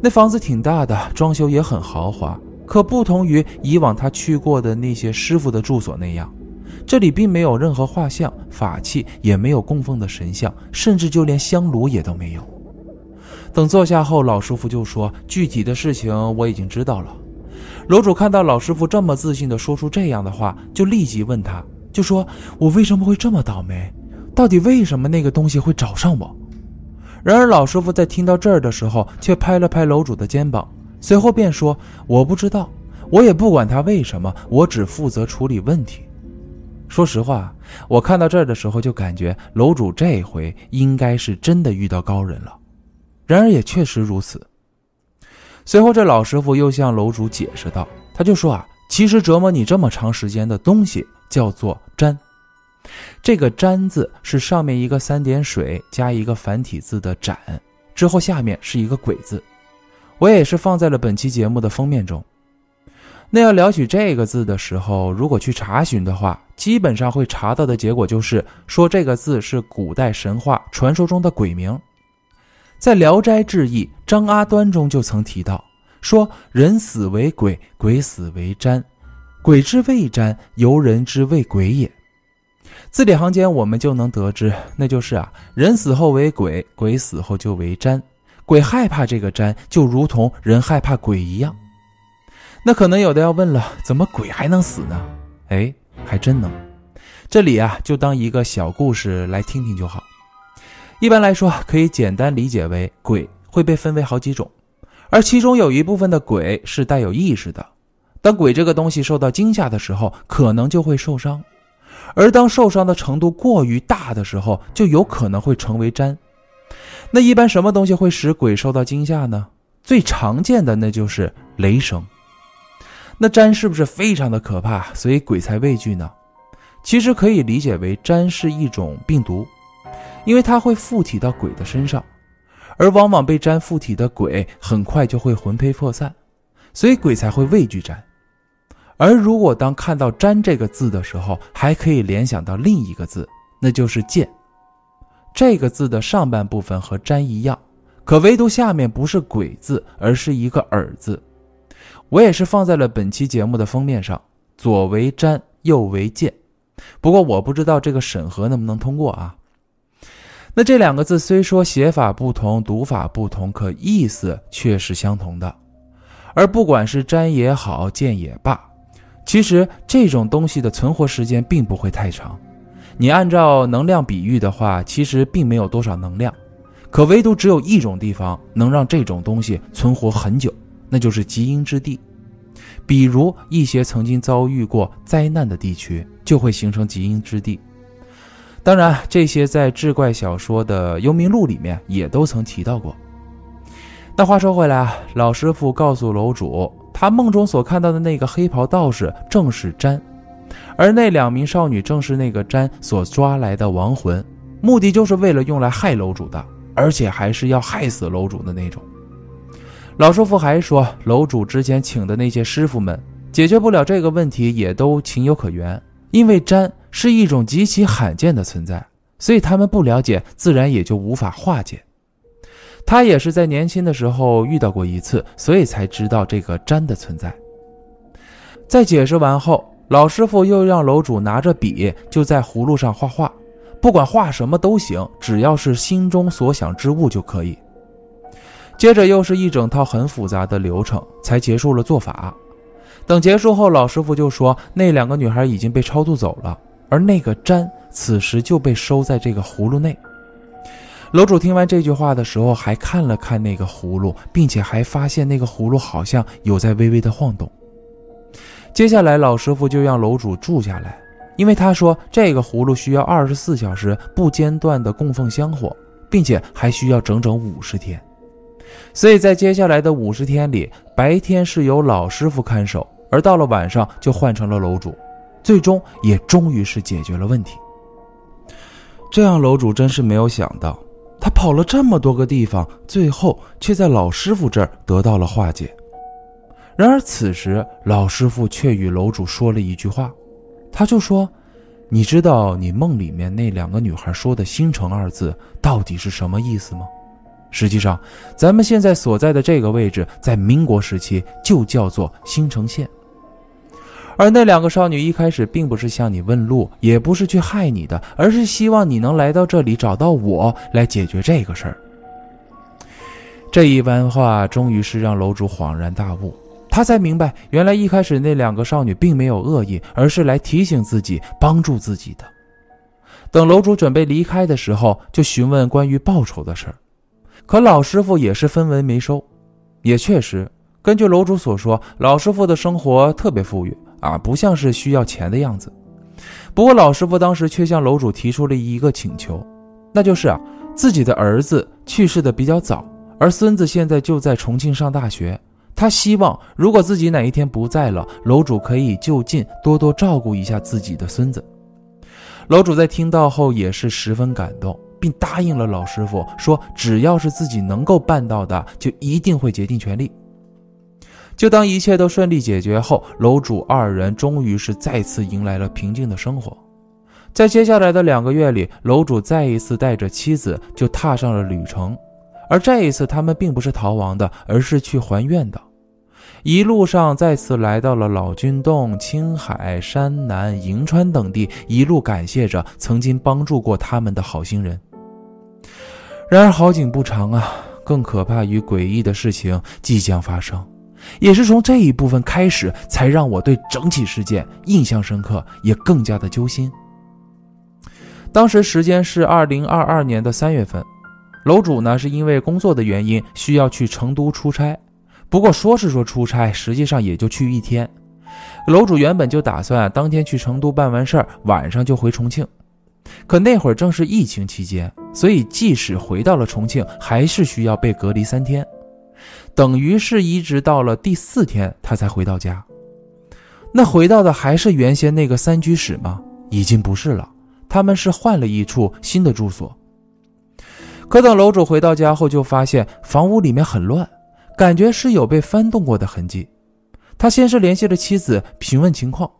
那房子挺大的，装修也很豪华。可不同于以往他去过的那些师傅的住所那样，这里并没有任何画像、法器，也没有供奉的神像，甚至就连香炉也都没有。等坐下后，老师傅就说：“具体的事情我已经知道了。”楼主看到老师傅这么自信地说出这样的话，就立即问他。就说：“我为什么会这么倒霉？到底为什么那个东西会找上我？”然而老师傅在听到这儿的时候，却拍了拍楼主的肩膀，随后便说：“我不知道，我也不管他为什么，我只负责处理问题。”说实话，我看到这儿的时候就感觉楼主这回应该是真的遇到高人了。然而也确实如此。随后这老师傅又向楼主解释道：“他就说啊，其实折磨你这么长时间的东西。”叫做“粘”，这个“占”字是上面一个三点水加一个繁体字的“斩”，之后下面是一个“鬼”字。我也是放在了本期节目的封面中。那要聊起这个字的时候，如果去查询的话，基本上会查到的结果就是说这个字是古代神话传说中的鬼名。在《聊斋志异·张阿端》中就曾提到，说人死为鬼，鬼死为占。鬼之谓占，由人之谓鬼也。字里行间，我们就能得知，那就是啊，人死后为鬼，鬼死后就为瞻。鬼害怕这个瞻，就如同人害怕鬼一样。那可能有的要问了，怎么鬼还能死呢？哎，还真能。这里啊，就当一个小故事来听听就好。一般来说，可以简单理解为，鬼会被分为好几种，而其中有一部分的鬼是带有意识的。当鬼这个东西受到惊吓的时候，可能就会受伤；而当受伤的程度过于大的时候，就有可能会成为瞻。那一般什么东西会使鬼受到惊吓呢？最常见的那就是雷声。那瞻是不是非常的可怕，所以鬼才畏惧呢？其实可以理解为瞻是一种病毒，因为它会附体到鬼的身上，而往往被瞻附体的鬼很快就会魂飞魄散，所以鬼才会畏惧瞻。而如果当看到“占”这个字的时候，还可以联想到另一个字，那就是“剑”。这个字的上半部分和“占”一样，可唯独下面不是“鬼”字，而是一个“耳”字。我也是放在了本期节目的封面上，左为“占”，右为“剑”。不过我不知道这个审核能不能通过啊？那这两个字虽说写法不同，读法不同，可意思却是相同的。而不管是“占”也好，“剑”也罢。其实这种东西的存活时间并不会太长，你按照能量比喻的话，其实并没有多少能量，可唯独只有一种地方能让这种东西存活很久，那就是极阴之地。比如一些曾经遭遇过灾难的地区，就会形成极阴之地。当然，这些在志怪小说的《幽冥录》里面也都曾提到过。那话说回来啊，老师傅告诉楼主。他梦中所看到的那个黑袍道士正是詹，而那两名少女正是那个詹所抓来的亡魂，目的就是为了用来害楼主的，而且还是要害死楼主的那种。老师傅还说，楼主之前请的那些师傅们解决不了这个问题，也都情有可原，因为詹是一种极其罕见的存在，所以他们不了解，自然也就无法化解。他也是在年轻的时候遇到过一次，所以才知道这个粘的存在。在解释完后，老师傅又让楼主拿着笔就在葫芦上画画，不管画什么都行，只要是心中所想之物就可以。接着又是一整套很复杂的流程，才结束了做法。等结束后，老师傅就说那两个女孩已经被超度走了，而那个占此时就被收在这个葫芦内。楼主听完这句话的时候，还看了看那个葫芦，并且还发现那个葫芦好像有在微微的晃动。接下来，老师傅就让楼主住下来，因为他说这个葫芦需要二十四小时不间断的供奉香火，并且还需要整整五十天。所以在接下来的五十天里，白天是由老师傅看守，而到了晚上就换成了楼主，最终也终于是解决了问题。这样楼主真是没有想到，他跑了这么多个地方，最后却在老师傅这儿得到了化解。然而此时，老师傅却与楼主说了一句话，他就说：“你知道你梦里面那两个女孩说的‘星城’二字到底是什么意思吗？实际上，咱们现在所在的这个位置，在民国时期就叫做新城县。而那两个少女一开始并不是向你问路，也不是去害你的，而是希望你能来到这里找到我，来解决这个事儿。”这一番话终于是让楼主恍然大悟。他才明白，原来一开始那两个少女并没有恶意，而是来提醒自己、帮助自己的。等楼主准备离开的时候，就询问关于报酬的事儿，可老师傅也是分文没收。也确实，根据楼主所说，老师傅的生活特别富裕啊，不像是需要钱的样子。不过，老师傅当时却向楼主提出了一个请求，那就是啊，自己的儿子去世的比较早，而孙子现在就在重庆上大学。他希望，如果自己哪一天不在了，楼主可以就近多多照顾一下自己的孙子。楼主在听到后也是十分感动，并答应了老师傅，说只要是自己能够办到的，就一定会竭尽全力。就当一切都顺利解决后，楼主二人终于是再次迎来了平静的生活。在接下来的两个月里，楼主再一次带着妻子就踏上了旅程，而这一次他们并不是逃亡的，而是去还愿的。一路上再次来到了老君洞、青海、山南、银川等地，一路感谢着曾经帮助过他们的好心人。然而好景不长啊，更可怕与诡异的事情即将发生。也是从这一部分开始，才让我对整起事件印象深刻，也更加的揪心。当时时间是二零二二年的三月份，楼主呢是因为工作的原因需要去成都出差。不过说是说出差，实际上也就去一天。楼主原本就打算当天去成都办完事儿，晚上就回重庆。可那会儿正是疫情期间，所以即使回到了重庆，还是需要被隔离三天。等于是一直到了第四天，他才回到家。那回到的还是原先那个三居室吗？已经不是了，他们是换了一处新的住所。可等楼主回到家后，就发现房屋里面很乱。感觉是有被翻动过的痕迹，他先是联系了妻子询问情况，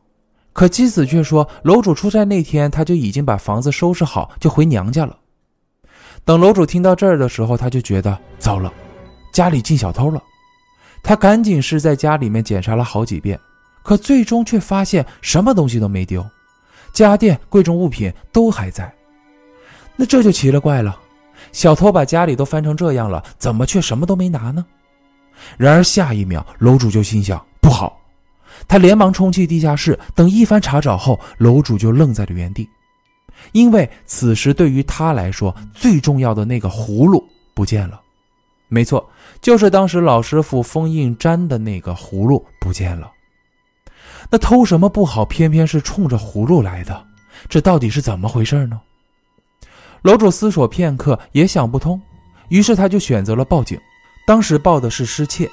可妻子却说楼主出差那天他就已经把房子收拾好就回娘家了。等楼主听到这儿的时候，他就觉得糟了，家里进小偷了。他赶紧是在家里面检查了好几遍，可最终却发现什么东西都没丢，家电、贵重物品都还在。那这就奇了怪了，小偷把家里都翻成这样了，怎么却什么都没拿呢？然而下一秒，楼主就心想不好，他连忙冲去地下室。等一番查找后，楼主就愣在了原地，因为此时对于他来说，最重要的那个葫芦不见了。没错，就是当时老师傅封印粘的那个葫芦不见了。那偷什么不好，偏偏是冲着葫芦来的，这到底是怎么回事呢？楼主思索片刻，也想不通，于是他就选择了报警。当时报的是失窃，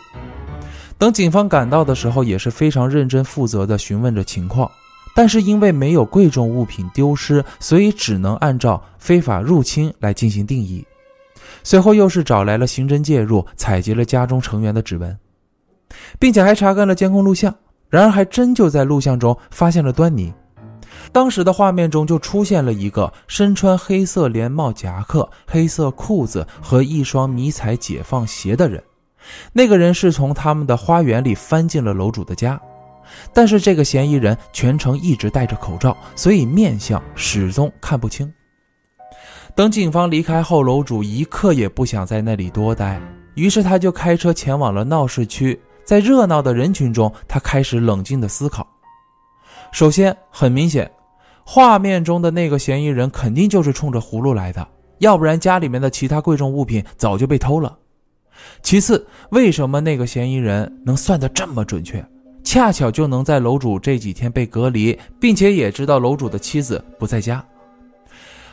等警方赶到的时候，也是非常认真负责的询问着情况，但是因为没有贵重物品丢失，所以只能按照非法入侵来进行定义。随后又是找来了刑侦介入，采集了家中成员的指纹，并且还查看了监控录像，然而还真就在录像中发现了端倪。当时的画面中就出现了一个身穿黑色连帽夹克、黑色裤子和一双迷彩解放鞋的人，那个人是从他们的花园里翻进了楼主的家，但是这个嫌疑人全程一直戴着口罩，所以面相始终看不清。等警方离开后，楼主一刻也不想在那里多待，于是他就开车前往了闹市区，在热闹的人群中，他开始冷静的思考。首先，很明显，画面中的那个嫌疑人肯定就是冲着葫芦来的，要不然家里面的其他贵重物品早就被偷了。其次，为什么那个嫌疑人能算得这么准确，恰巧就能在楼主这几天被隔离，并且也知道楼主的妻子不在家？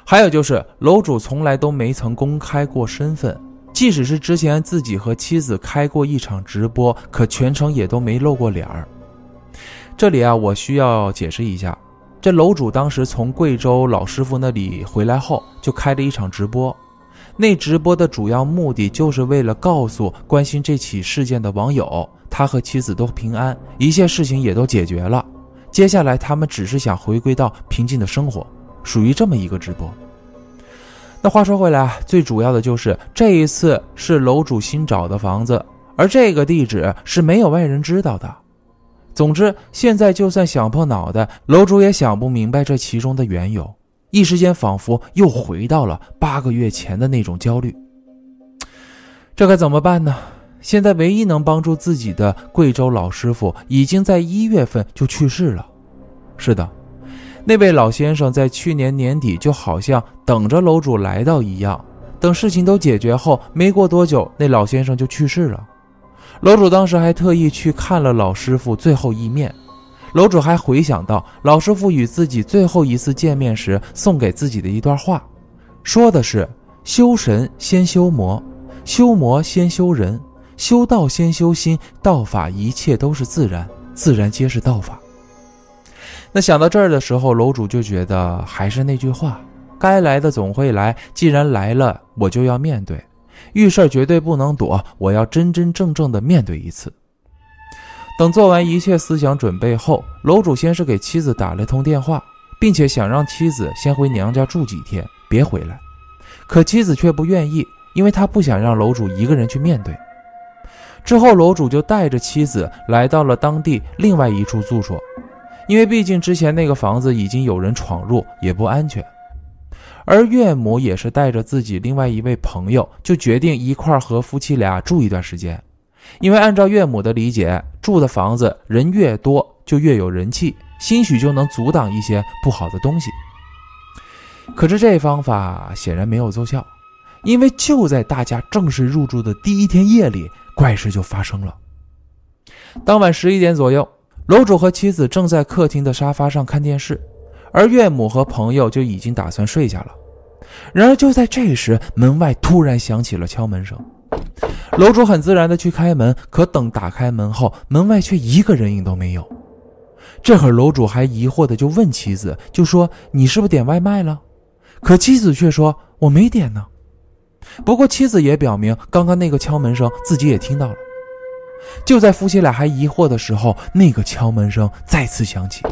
还有就是，楼主从来都没曾公开过身份，即使是之前自己和妻子开过一场直播，可全程也都没露过脸儿。这里啊，我需要解释一下，这楼主当时从贵州老师傅那里回来后，就开了一场直播。那直播的主要目的就是为了告诉关心这起事件的网友，他和妻子都平安，一切事情也都解决了。接下来他们只是想回归到平静的生活，属于这么一个直播。那话说回来啊，最主要的就是这一次是楼主新找的房子，而这个地址是没有外人知道的。总之，现在就算想破脑袋，楼主也想不明白这其中的缘由。一时间，仿佛又回到了八个月前的那种焦虑。这该怎么办呢？现在唯一能帮助自己的贵州老师傅，已经在一月份就去世了。是的，那位老先生在去年年底就好像等着楼主来到一样，等事情都解决后，没过多久，那老先生就去世了。楼主当时还特意去看了老师傅最后一面，楼主还回想到老师傅与自己最后一次见面时送给自己的一段话，说的是：“修神先修魔，修魔先修人，修道先修心，道法一切都是自然，自然皆是道法。”那想到这儿的时候，楼主就觉得还是那句话：该来的总会来，既然来了，我就要面对。遇事绝对不能躲，我要真真正正的面对一次。等做完一切思想准备后，楼主先是给妻子打了通电话，并且想让妻子先回娘家住几天，别回来。可妻子却不愿意，因为他不想让楼主一个人去面对。之后，楼主就带着妻子来到了当地另外一处住所，因为毕竟之前那个房子已经有人闯入，也不安全。而岳母也是带着自己另外一位朋友，就决定一块和夫妻俩住一段时间。因为按照岳母的理解，住的房子人越多就越有人气，兴许就能阻挡一些不好的东西。可是这方法显然没有奏效，因为就在大家正式入住的第一天夜里，怪事就发生了。当晚十一点左右，楼主和妻子正在客厅的沙发上看电视。而岳母和朋友就已经打算睡下了。然而就在这时，门外突然响起了敲门声。楼主很自然的去开门，可等打开门后，门外却一个人影都没有。这会儿楼主还疑惑的就问妻子，就说：“你是不是点外卖了？”可妻子却说：“我没点呢。”不过妻子也表明，刚刚那个敲门声自己也听到了。就在夫妻俩还疑惑的时候，那个敲门声再次响起。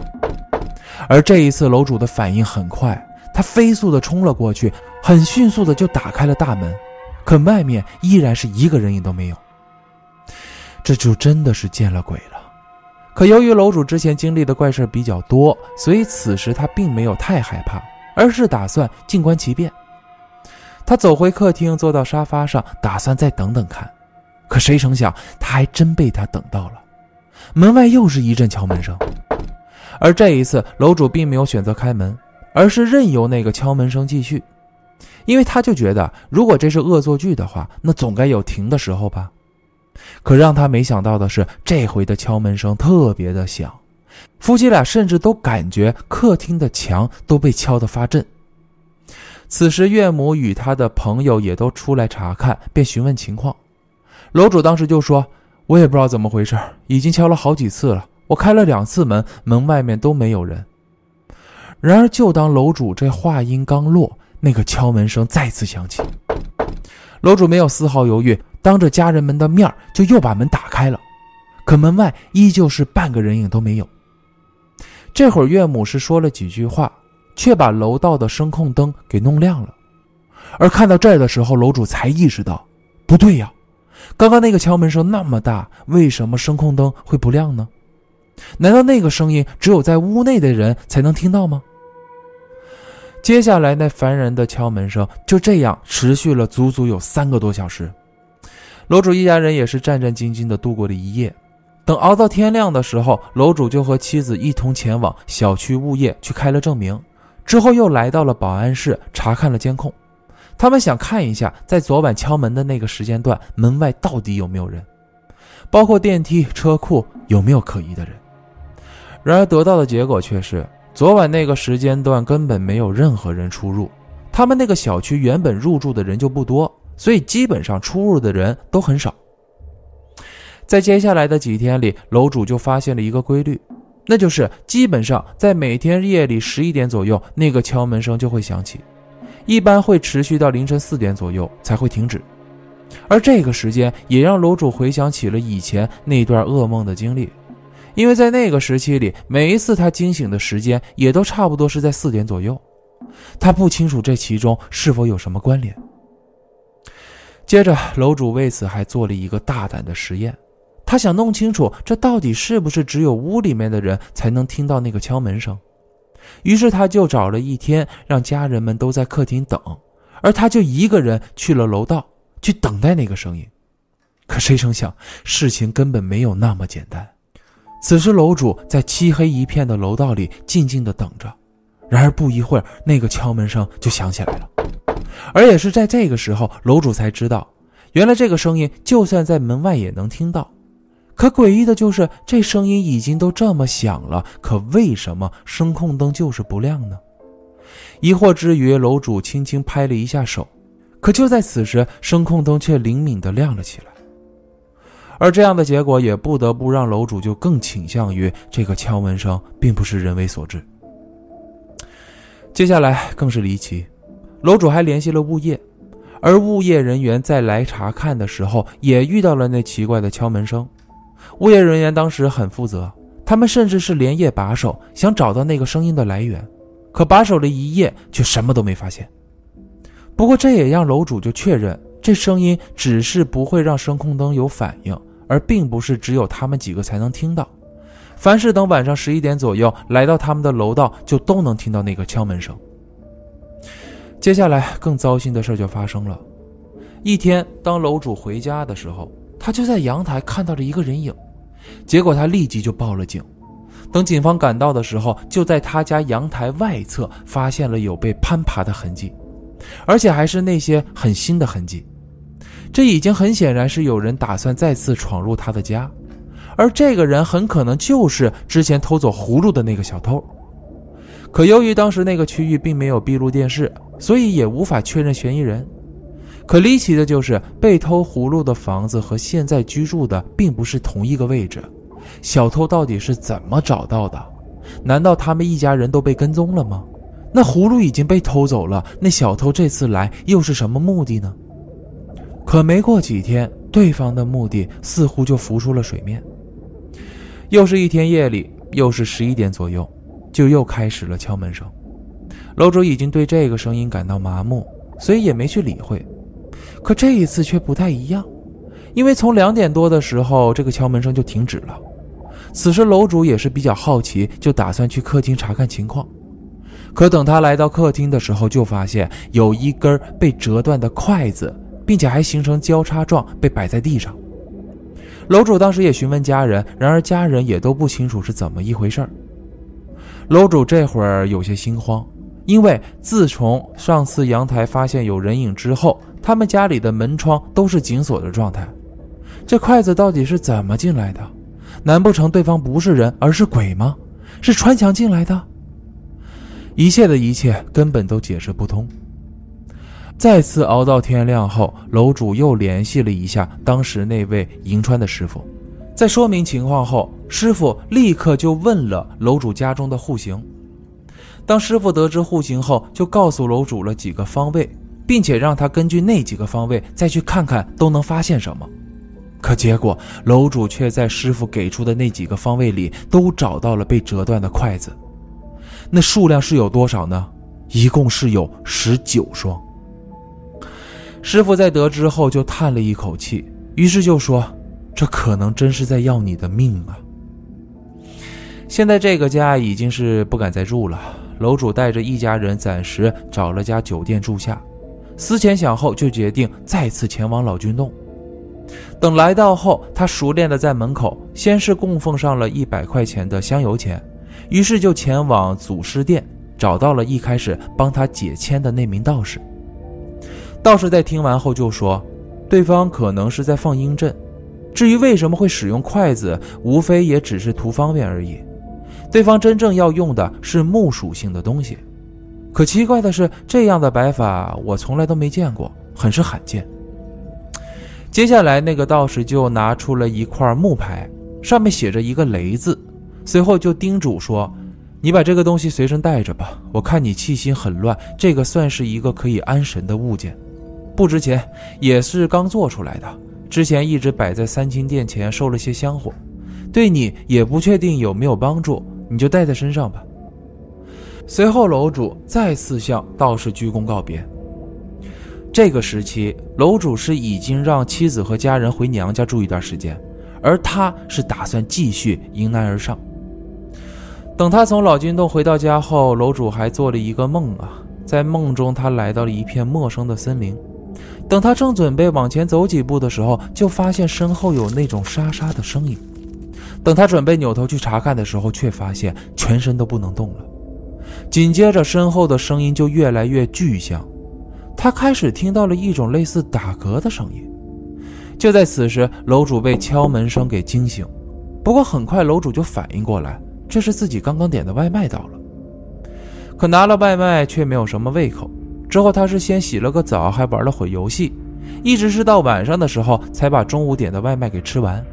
而这一次，楼主的反应很快，他飞速地冲了过去，很迅速地就打开了大门，可外面依然是一个人影都没有。这就真的是见了鬼了。可由于楼主之前经历的怪事比较多，所以此时他并没有太害怕，而是打算静观其变。他走回客厅，坐到沙发上，打算再等等看。可谁成想，他还真被他等到了。门外又是一阵敲门声。而这一次，楼主并没有选择开门，而是任由那个敲门声继续，因为他就觉得，如果这是恶作剧的话，那总该有停的时候吧。可让他没想到的是，这回的敲门声特别的响，夫妻俩甚至都感觉客厅的墙都被敲得发震。此时，岳母与他的朋友也都出来查看，便询问情况。楼主当时就说：“我也不知道怎么回事，已经敲了好几次了。”我开了两次门，门外面都没有人。然而，就当楼主这话音刚落，那个敲门声再次响起。楼主没有丝毫犹豫，当着家人们的面就又把门打开了。可门外依旧是半个人影都没有。这会儿，岳母是说了几句话，却把楼道的声控灯给弄亮了。而看到这儿的时候，楼主才意识到，不对呀，刚刚那个敲门声那么大，为什么声控灯会不亮呢？难道那个声音只有在屋内的人才能听到吗？接下来那烦人的敲门声就这样持续了足足有三个多小时。楼主一家人也是战战兢兢地度过了一夜。等熬到天亮的时候，楼主就和妻子一同前往小区物业去开了证明，之后又来到了保安室查看了监控。他们想看一下，在昨晚敲门的那个时间段，门外到底有没有人，包括电梯、车库有没有可疑的人。然而得到的结果却是，昨晚那个时间段根本没有任何人出入。他们那个小区原本入住的人就不多，所以基本上出入的人都很少。在接下来的几天里，楼主就发现了一个规律：那就是基本上在每天夜里十一点左右，那个敲门声就会响起，一般会持续到凌晨四点左右才会停止。而这个时间也让楼主回想起了以前那段噩梦的经历，因为在那个时期里，每一次他惊醒的时间也都差不多是在四点左右。他不清楚这其中是否有什么关联。接着，楼主为此还做了一个大胆的实验，他想弄清楚这到底是不是只有屋里面的人才能听到那个敲门声。于是，他就找了一天，让家人们都在客厅等，而他就一个人去了楼道。去等待那个声音，可谁成想，事情根本没有那么简单。此时，楼主在漆黑一片的楼道里静静地等着。然而，不一会儿，那个敲门声就响起来了。而也是在这个时候，楼主才知道，原来这个声音就算在门外也能听到。可诡异的就是，这声音已经都这么响了，可为什么声控灯就是不亮呢？疑惑之余，楼主轻轻拍了一下手。可就在此时，声控灯却灵敏的亮了起来，而这样的结果也不得不让楼主就更倾向于这个敲门声并不是人为所致。接下来更是离奇，楼主还联系了物业，而物业人员在来查看的时候也遇到了那奇怪的敲门声。物业人员当时很负责，他们甚至是连夜把守，想找到那个声音的来源，可把守了一夜却什么都没发现。不过，这也让楼主就确认，这声音只是不会让声控灯有反应，而并不是只有他们几个才能听到。凡是等晚上十一点左右来到他们的楼道，就都能听到那个敲门声。接下来，更糟心的事就发生了。一天，当楼主回家的时候，他就在阳台看到了一个人影，结果他立即就报了警。等警方赶到的时候，就在他家阳台外侧发现了有被攀爬的痕迹。而且还是那些很新的痕迹，这已经很显然是有人打算再次闯入他的家，而这个人很可能就是之前偷走葫芦的那个小偷。可由于当时那个区域并没有闭路电视，所以也无法确认嫌疑人。可离奇的就是，被偷葫芦的房子和现在居住的并不是同一个位置，小偷到底是怎么找到的？难道他们一家人都被跟踪了吗？那葫芦已经被偷走了，那小偷这次来又是什么目的呢？可没过几天，对方的目的似乎就浮出了水面。又是一天夜里，又是十一点左右，就又开始了敲门声。楼主已经对这个声音感到麻木，所以也没去理会。可这一次却不太一样，因为从两点多的时候，这个敲门声就停止了。此时楼主也是比较好奇，就打算去客厅查看情况。可等他来到客厅的时候，就发现有一根被折断的筷子，并且还形成交叉状被摆在地上。楼主当时也询问家人，然而家人也都不清楚是怎么一回事楼主这会儿有些心慌，因为自从上次阳台发现有人影之后，他们家里的门窗都是紧锁的状态。这筷子到底是怎么进来的？难不成对方不是人，而是鬼吗？是穿墙进来的？一切的一切根本都解释不通。再次熬到天亮后，楼主又联系了一下当时那位银川的师傅，在说明情况后，师傅立刻就问了楼主家中的户型。当师傅得知户型后，就告诉楼主了几个方位，并且让他根据那几个方位再去看看都能发现什么。可结果，楼主却在师傅给出的那几个方位里都找到了被折断的筷子。那数量是有多少呢？一共是有十九双。师傅在得知后就叹了一口气，于是就说：“这可能真是在要你的命啊！”现在这个家已经是不敢再住了，楼主带着一家人暂时找了家酒店住下，思前想后就决定再次前往老君洞。等来到后，他熟练的在门口先是供奉上了一百块钱的香油钱。于是就前往祖师殿，找到了一开始帮他解签的那名道士。道士在听完后就说：“对方可能是在放阴阵，至于为什么会使用筷子，无非也只是图方便而已。对方真正要用的是木属性的东西。可奇怪的是，这样的摆法我从来都没见过，很是罕见。”接下来，那个道士就拿出了一块木牌，上面写着一个“雷”字。随后就叮嘱说：“你把这个东西随身带着吧，我看你气心很乱，这个算是一个可以安神的物件，不值钱，也是刚做出来的，之前一直摆在三清殿前收了些香火，对你也不确定有没有帮助，你就带在身上吧。”随后，楼主再次向道士鞠躬告别。这个时期，楼主是已经让妻子和家人回娘家住一段时间，而他是打算继续迎难而上。等他从老君洞回到家后，楼主还做了一个梦啊，在梦中他来到了一片陌生的森林。等他正准备往前走几步的时候，就发现身后有那种沙沙的声音。等他准备扭头去查看的时候，却发现全身都不能动了。紧接着，身后的声音就越来越具象，他开始听到了一种类似打嗝的声音。就在此时，楼主被敲门声给惊醒，不过很快楼主就反应过来，这是自己刚刚点的外卖到了。可拿了外卖却没有什么胃口，之后他是先洗了个澡，还玩了会游戏，一直是到晚上的时候才把中午点的外卖给吃完。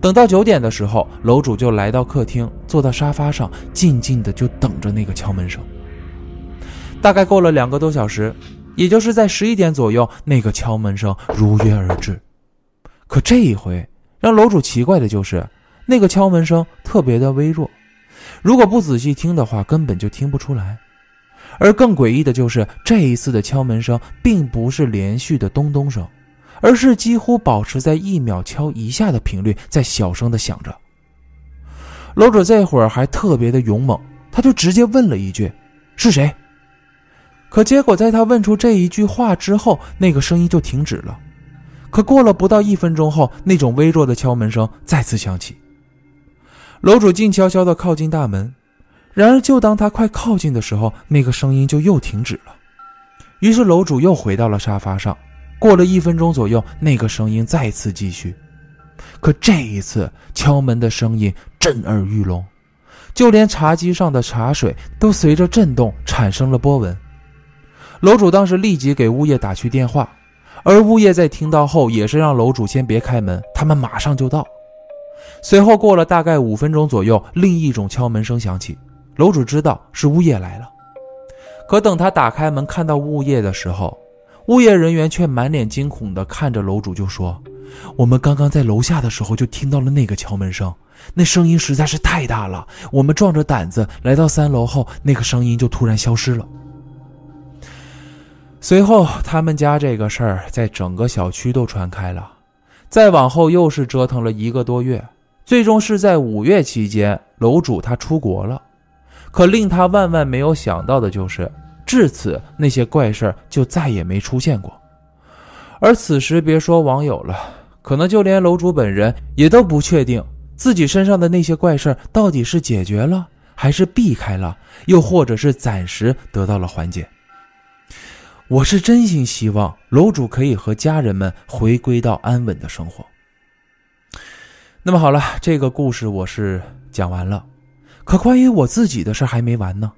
等到九点的时候，楼主就来到客厅，坐到沙发上，静静的就等着那个敲门声。大概过了两个多小时，也就是在十一点左右，那个敲门声如约而至。可这一回让楼主奇怪的就是，那个敲门声特别的微弱，如果不仔细听的话，根本就听不出来。而更诡异的就是，这一次的敲门声并不是连续的咚咚声。而是几乎保持在一秒敲一下的频率，在小声的响着。楼主这会儿还特别的勇猛，他就直接问了一句：“是谁？”可结果在他问出这一句话之后，那个声音就停止了。可过了不到一分钟后，那种微弱的敲门声再次响起。楼主静悄悄地靠近大门，然而就当他快靠近的时候，那个声音就又停止了。于是楼主又回到了沙发上。过了一分钟左右，那个声音再次继续，可这一次敲门的声音震耳欲聋，就连茶几上的茶水都随着震动产生了波纹。楼主当时立即给物业打去电话，而物业在听到后也是让楼主先别开门，他们马上就到。随后过了大概五分钟左右，另一种敲门声响起，楼主知道是物业来了。可等他打开门看到物业的时候，物业人员却满脸惊恐地看着楼主，就说：“我们刚刚在楼下的时候就听到了那个敲门声，那声音实在是太大了。我们壮着胆子来到三楼后，那个声音就突然消失了。”随后，他们家这个事儿在整个小区都传开了。再往后，又是折腾了一个多月，最终是在五月期间，楼主他出国了。可令他万万没有想到的就是。至此，那些怪事儿就再也没出现过。而此时，别说网友了，可能就连楼主本人也都不确定自己身上的那些怪事儿到底是解决了，还是避开了，又或者是暂时得到了缓解。我是真心希望楼主可以和家人们回归到安稳的生活。那么好了，这个故事我是讲完了，可关于我自己的事还没完呢。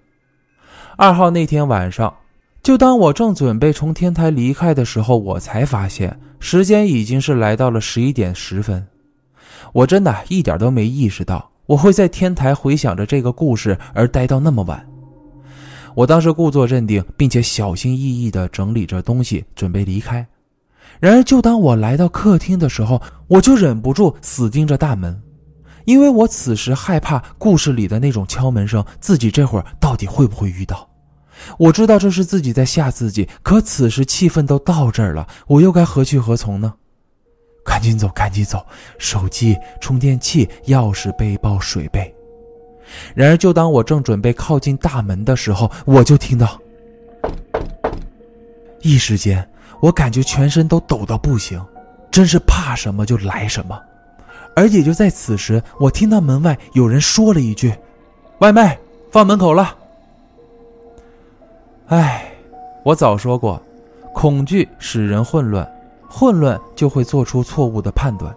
二号那天晚上，就当我正准备从天台离开的时候，我才发现时间已经是来到了十一点十分。我真的一点都没意识到我会在天台回想着这个故事而待到那么晚。我当时故作镇定，并且小心翼翼地整理着东西，准备离开。然而，就当我来到客厅的时候，我就忍不住死盯着大门。因为我此时害怕故事里的那种敲门声，自己这会儿到底会不会遇到？我知道这是自己在吓自己，可此时气氛都到这儿了，我又该何去何从呢？赶紧走，赶紧走！手机、充电器、钥匙、背包、水杯。然而，就当我正准备靠近大门的时候，我就听到，一时间我感觉全身都抖到不行，真是怕什么就来什么。而也就在此时，我听到门外有人说了一句：“外卖放门口了。”哎，我早说过，恐惧使人混乱，混乱就会做出错误的判断。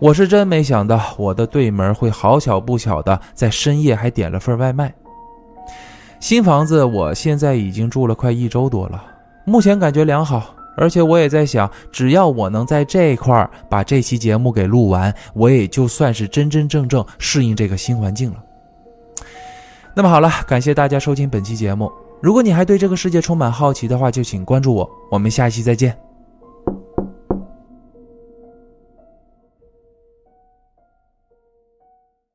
我是真没想到，我的对门会好巧不巧的在深夜还点了份外卖。新房子我现在已经住了快一周多了，目前感觉良好，而且我也在想，只要我能在这一块把这期节目给录完，我也就算是真真正正适应这个新环境了。那么好了，感谢大家收听本期节目。如果你还对这个世界充满好奇的话，就请关注我。我们下期再见。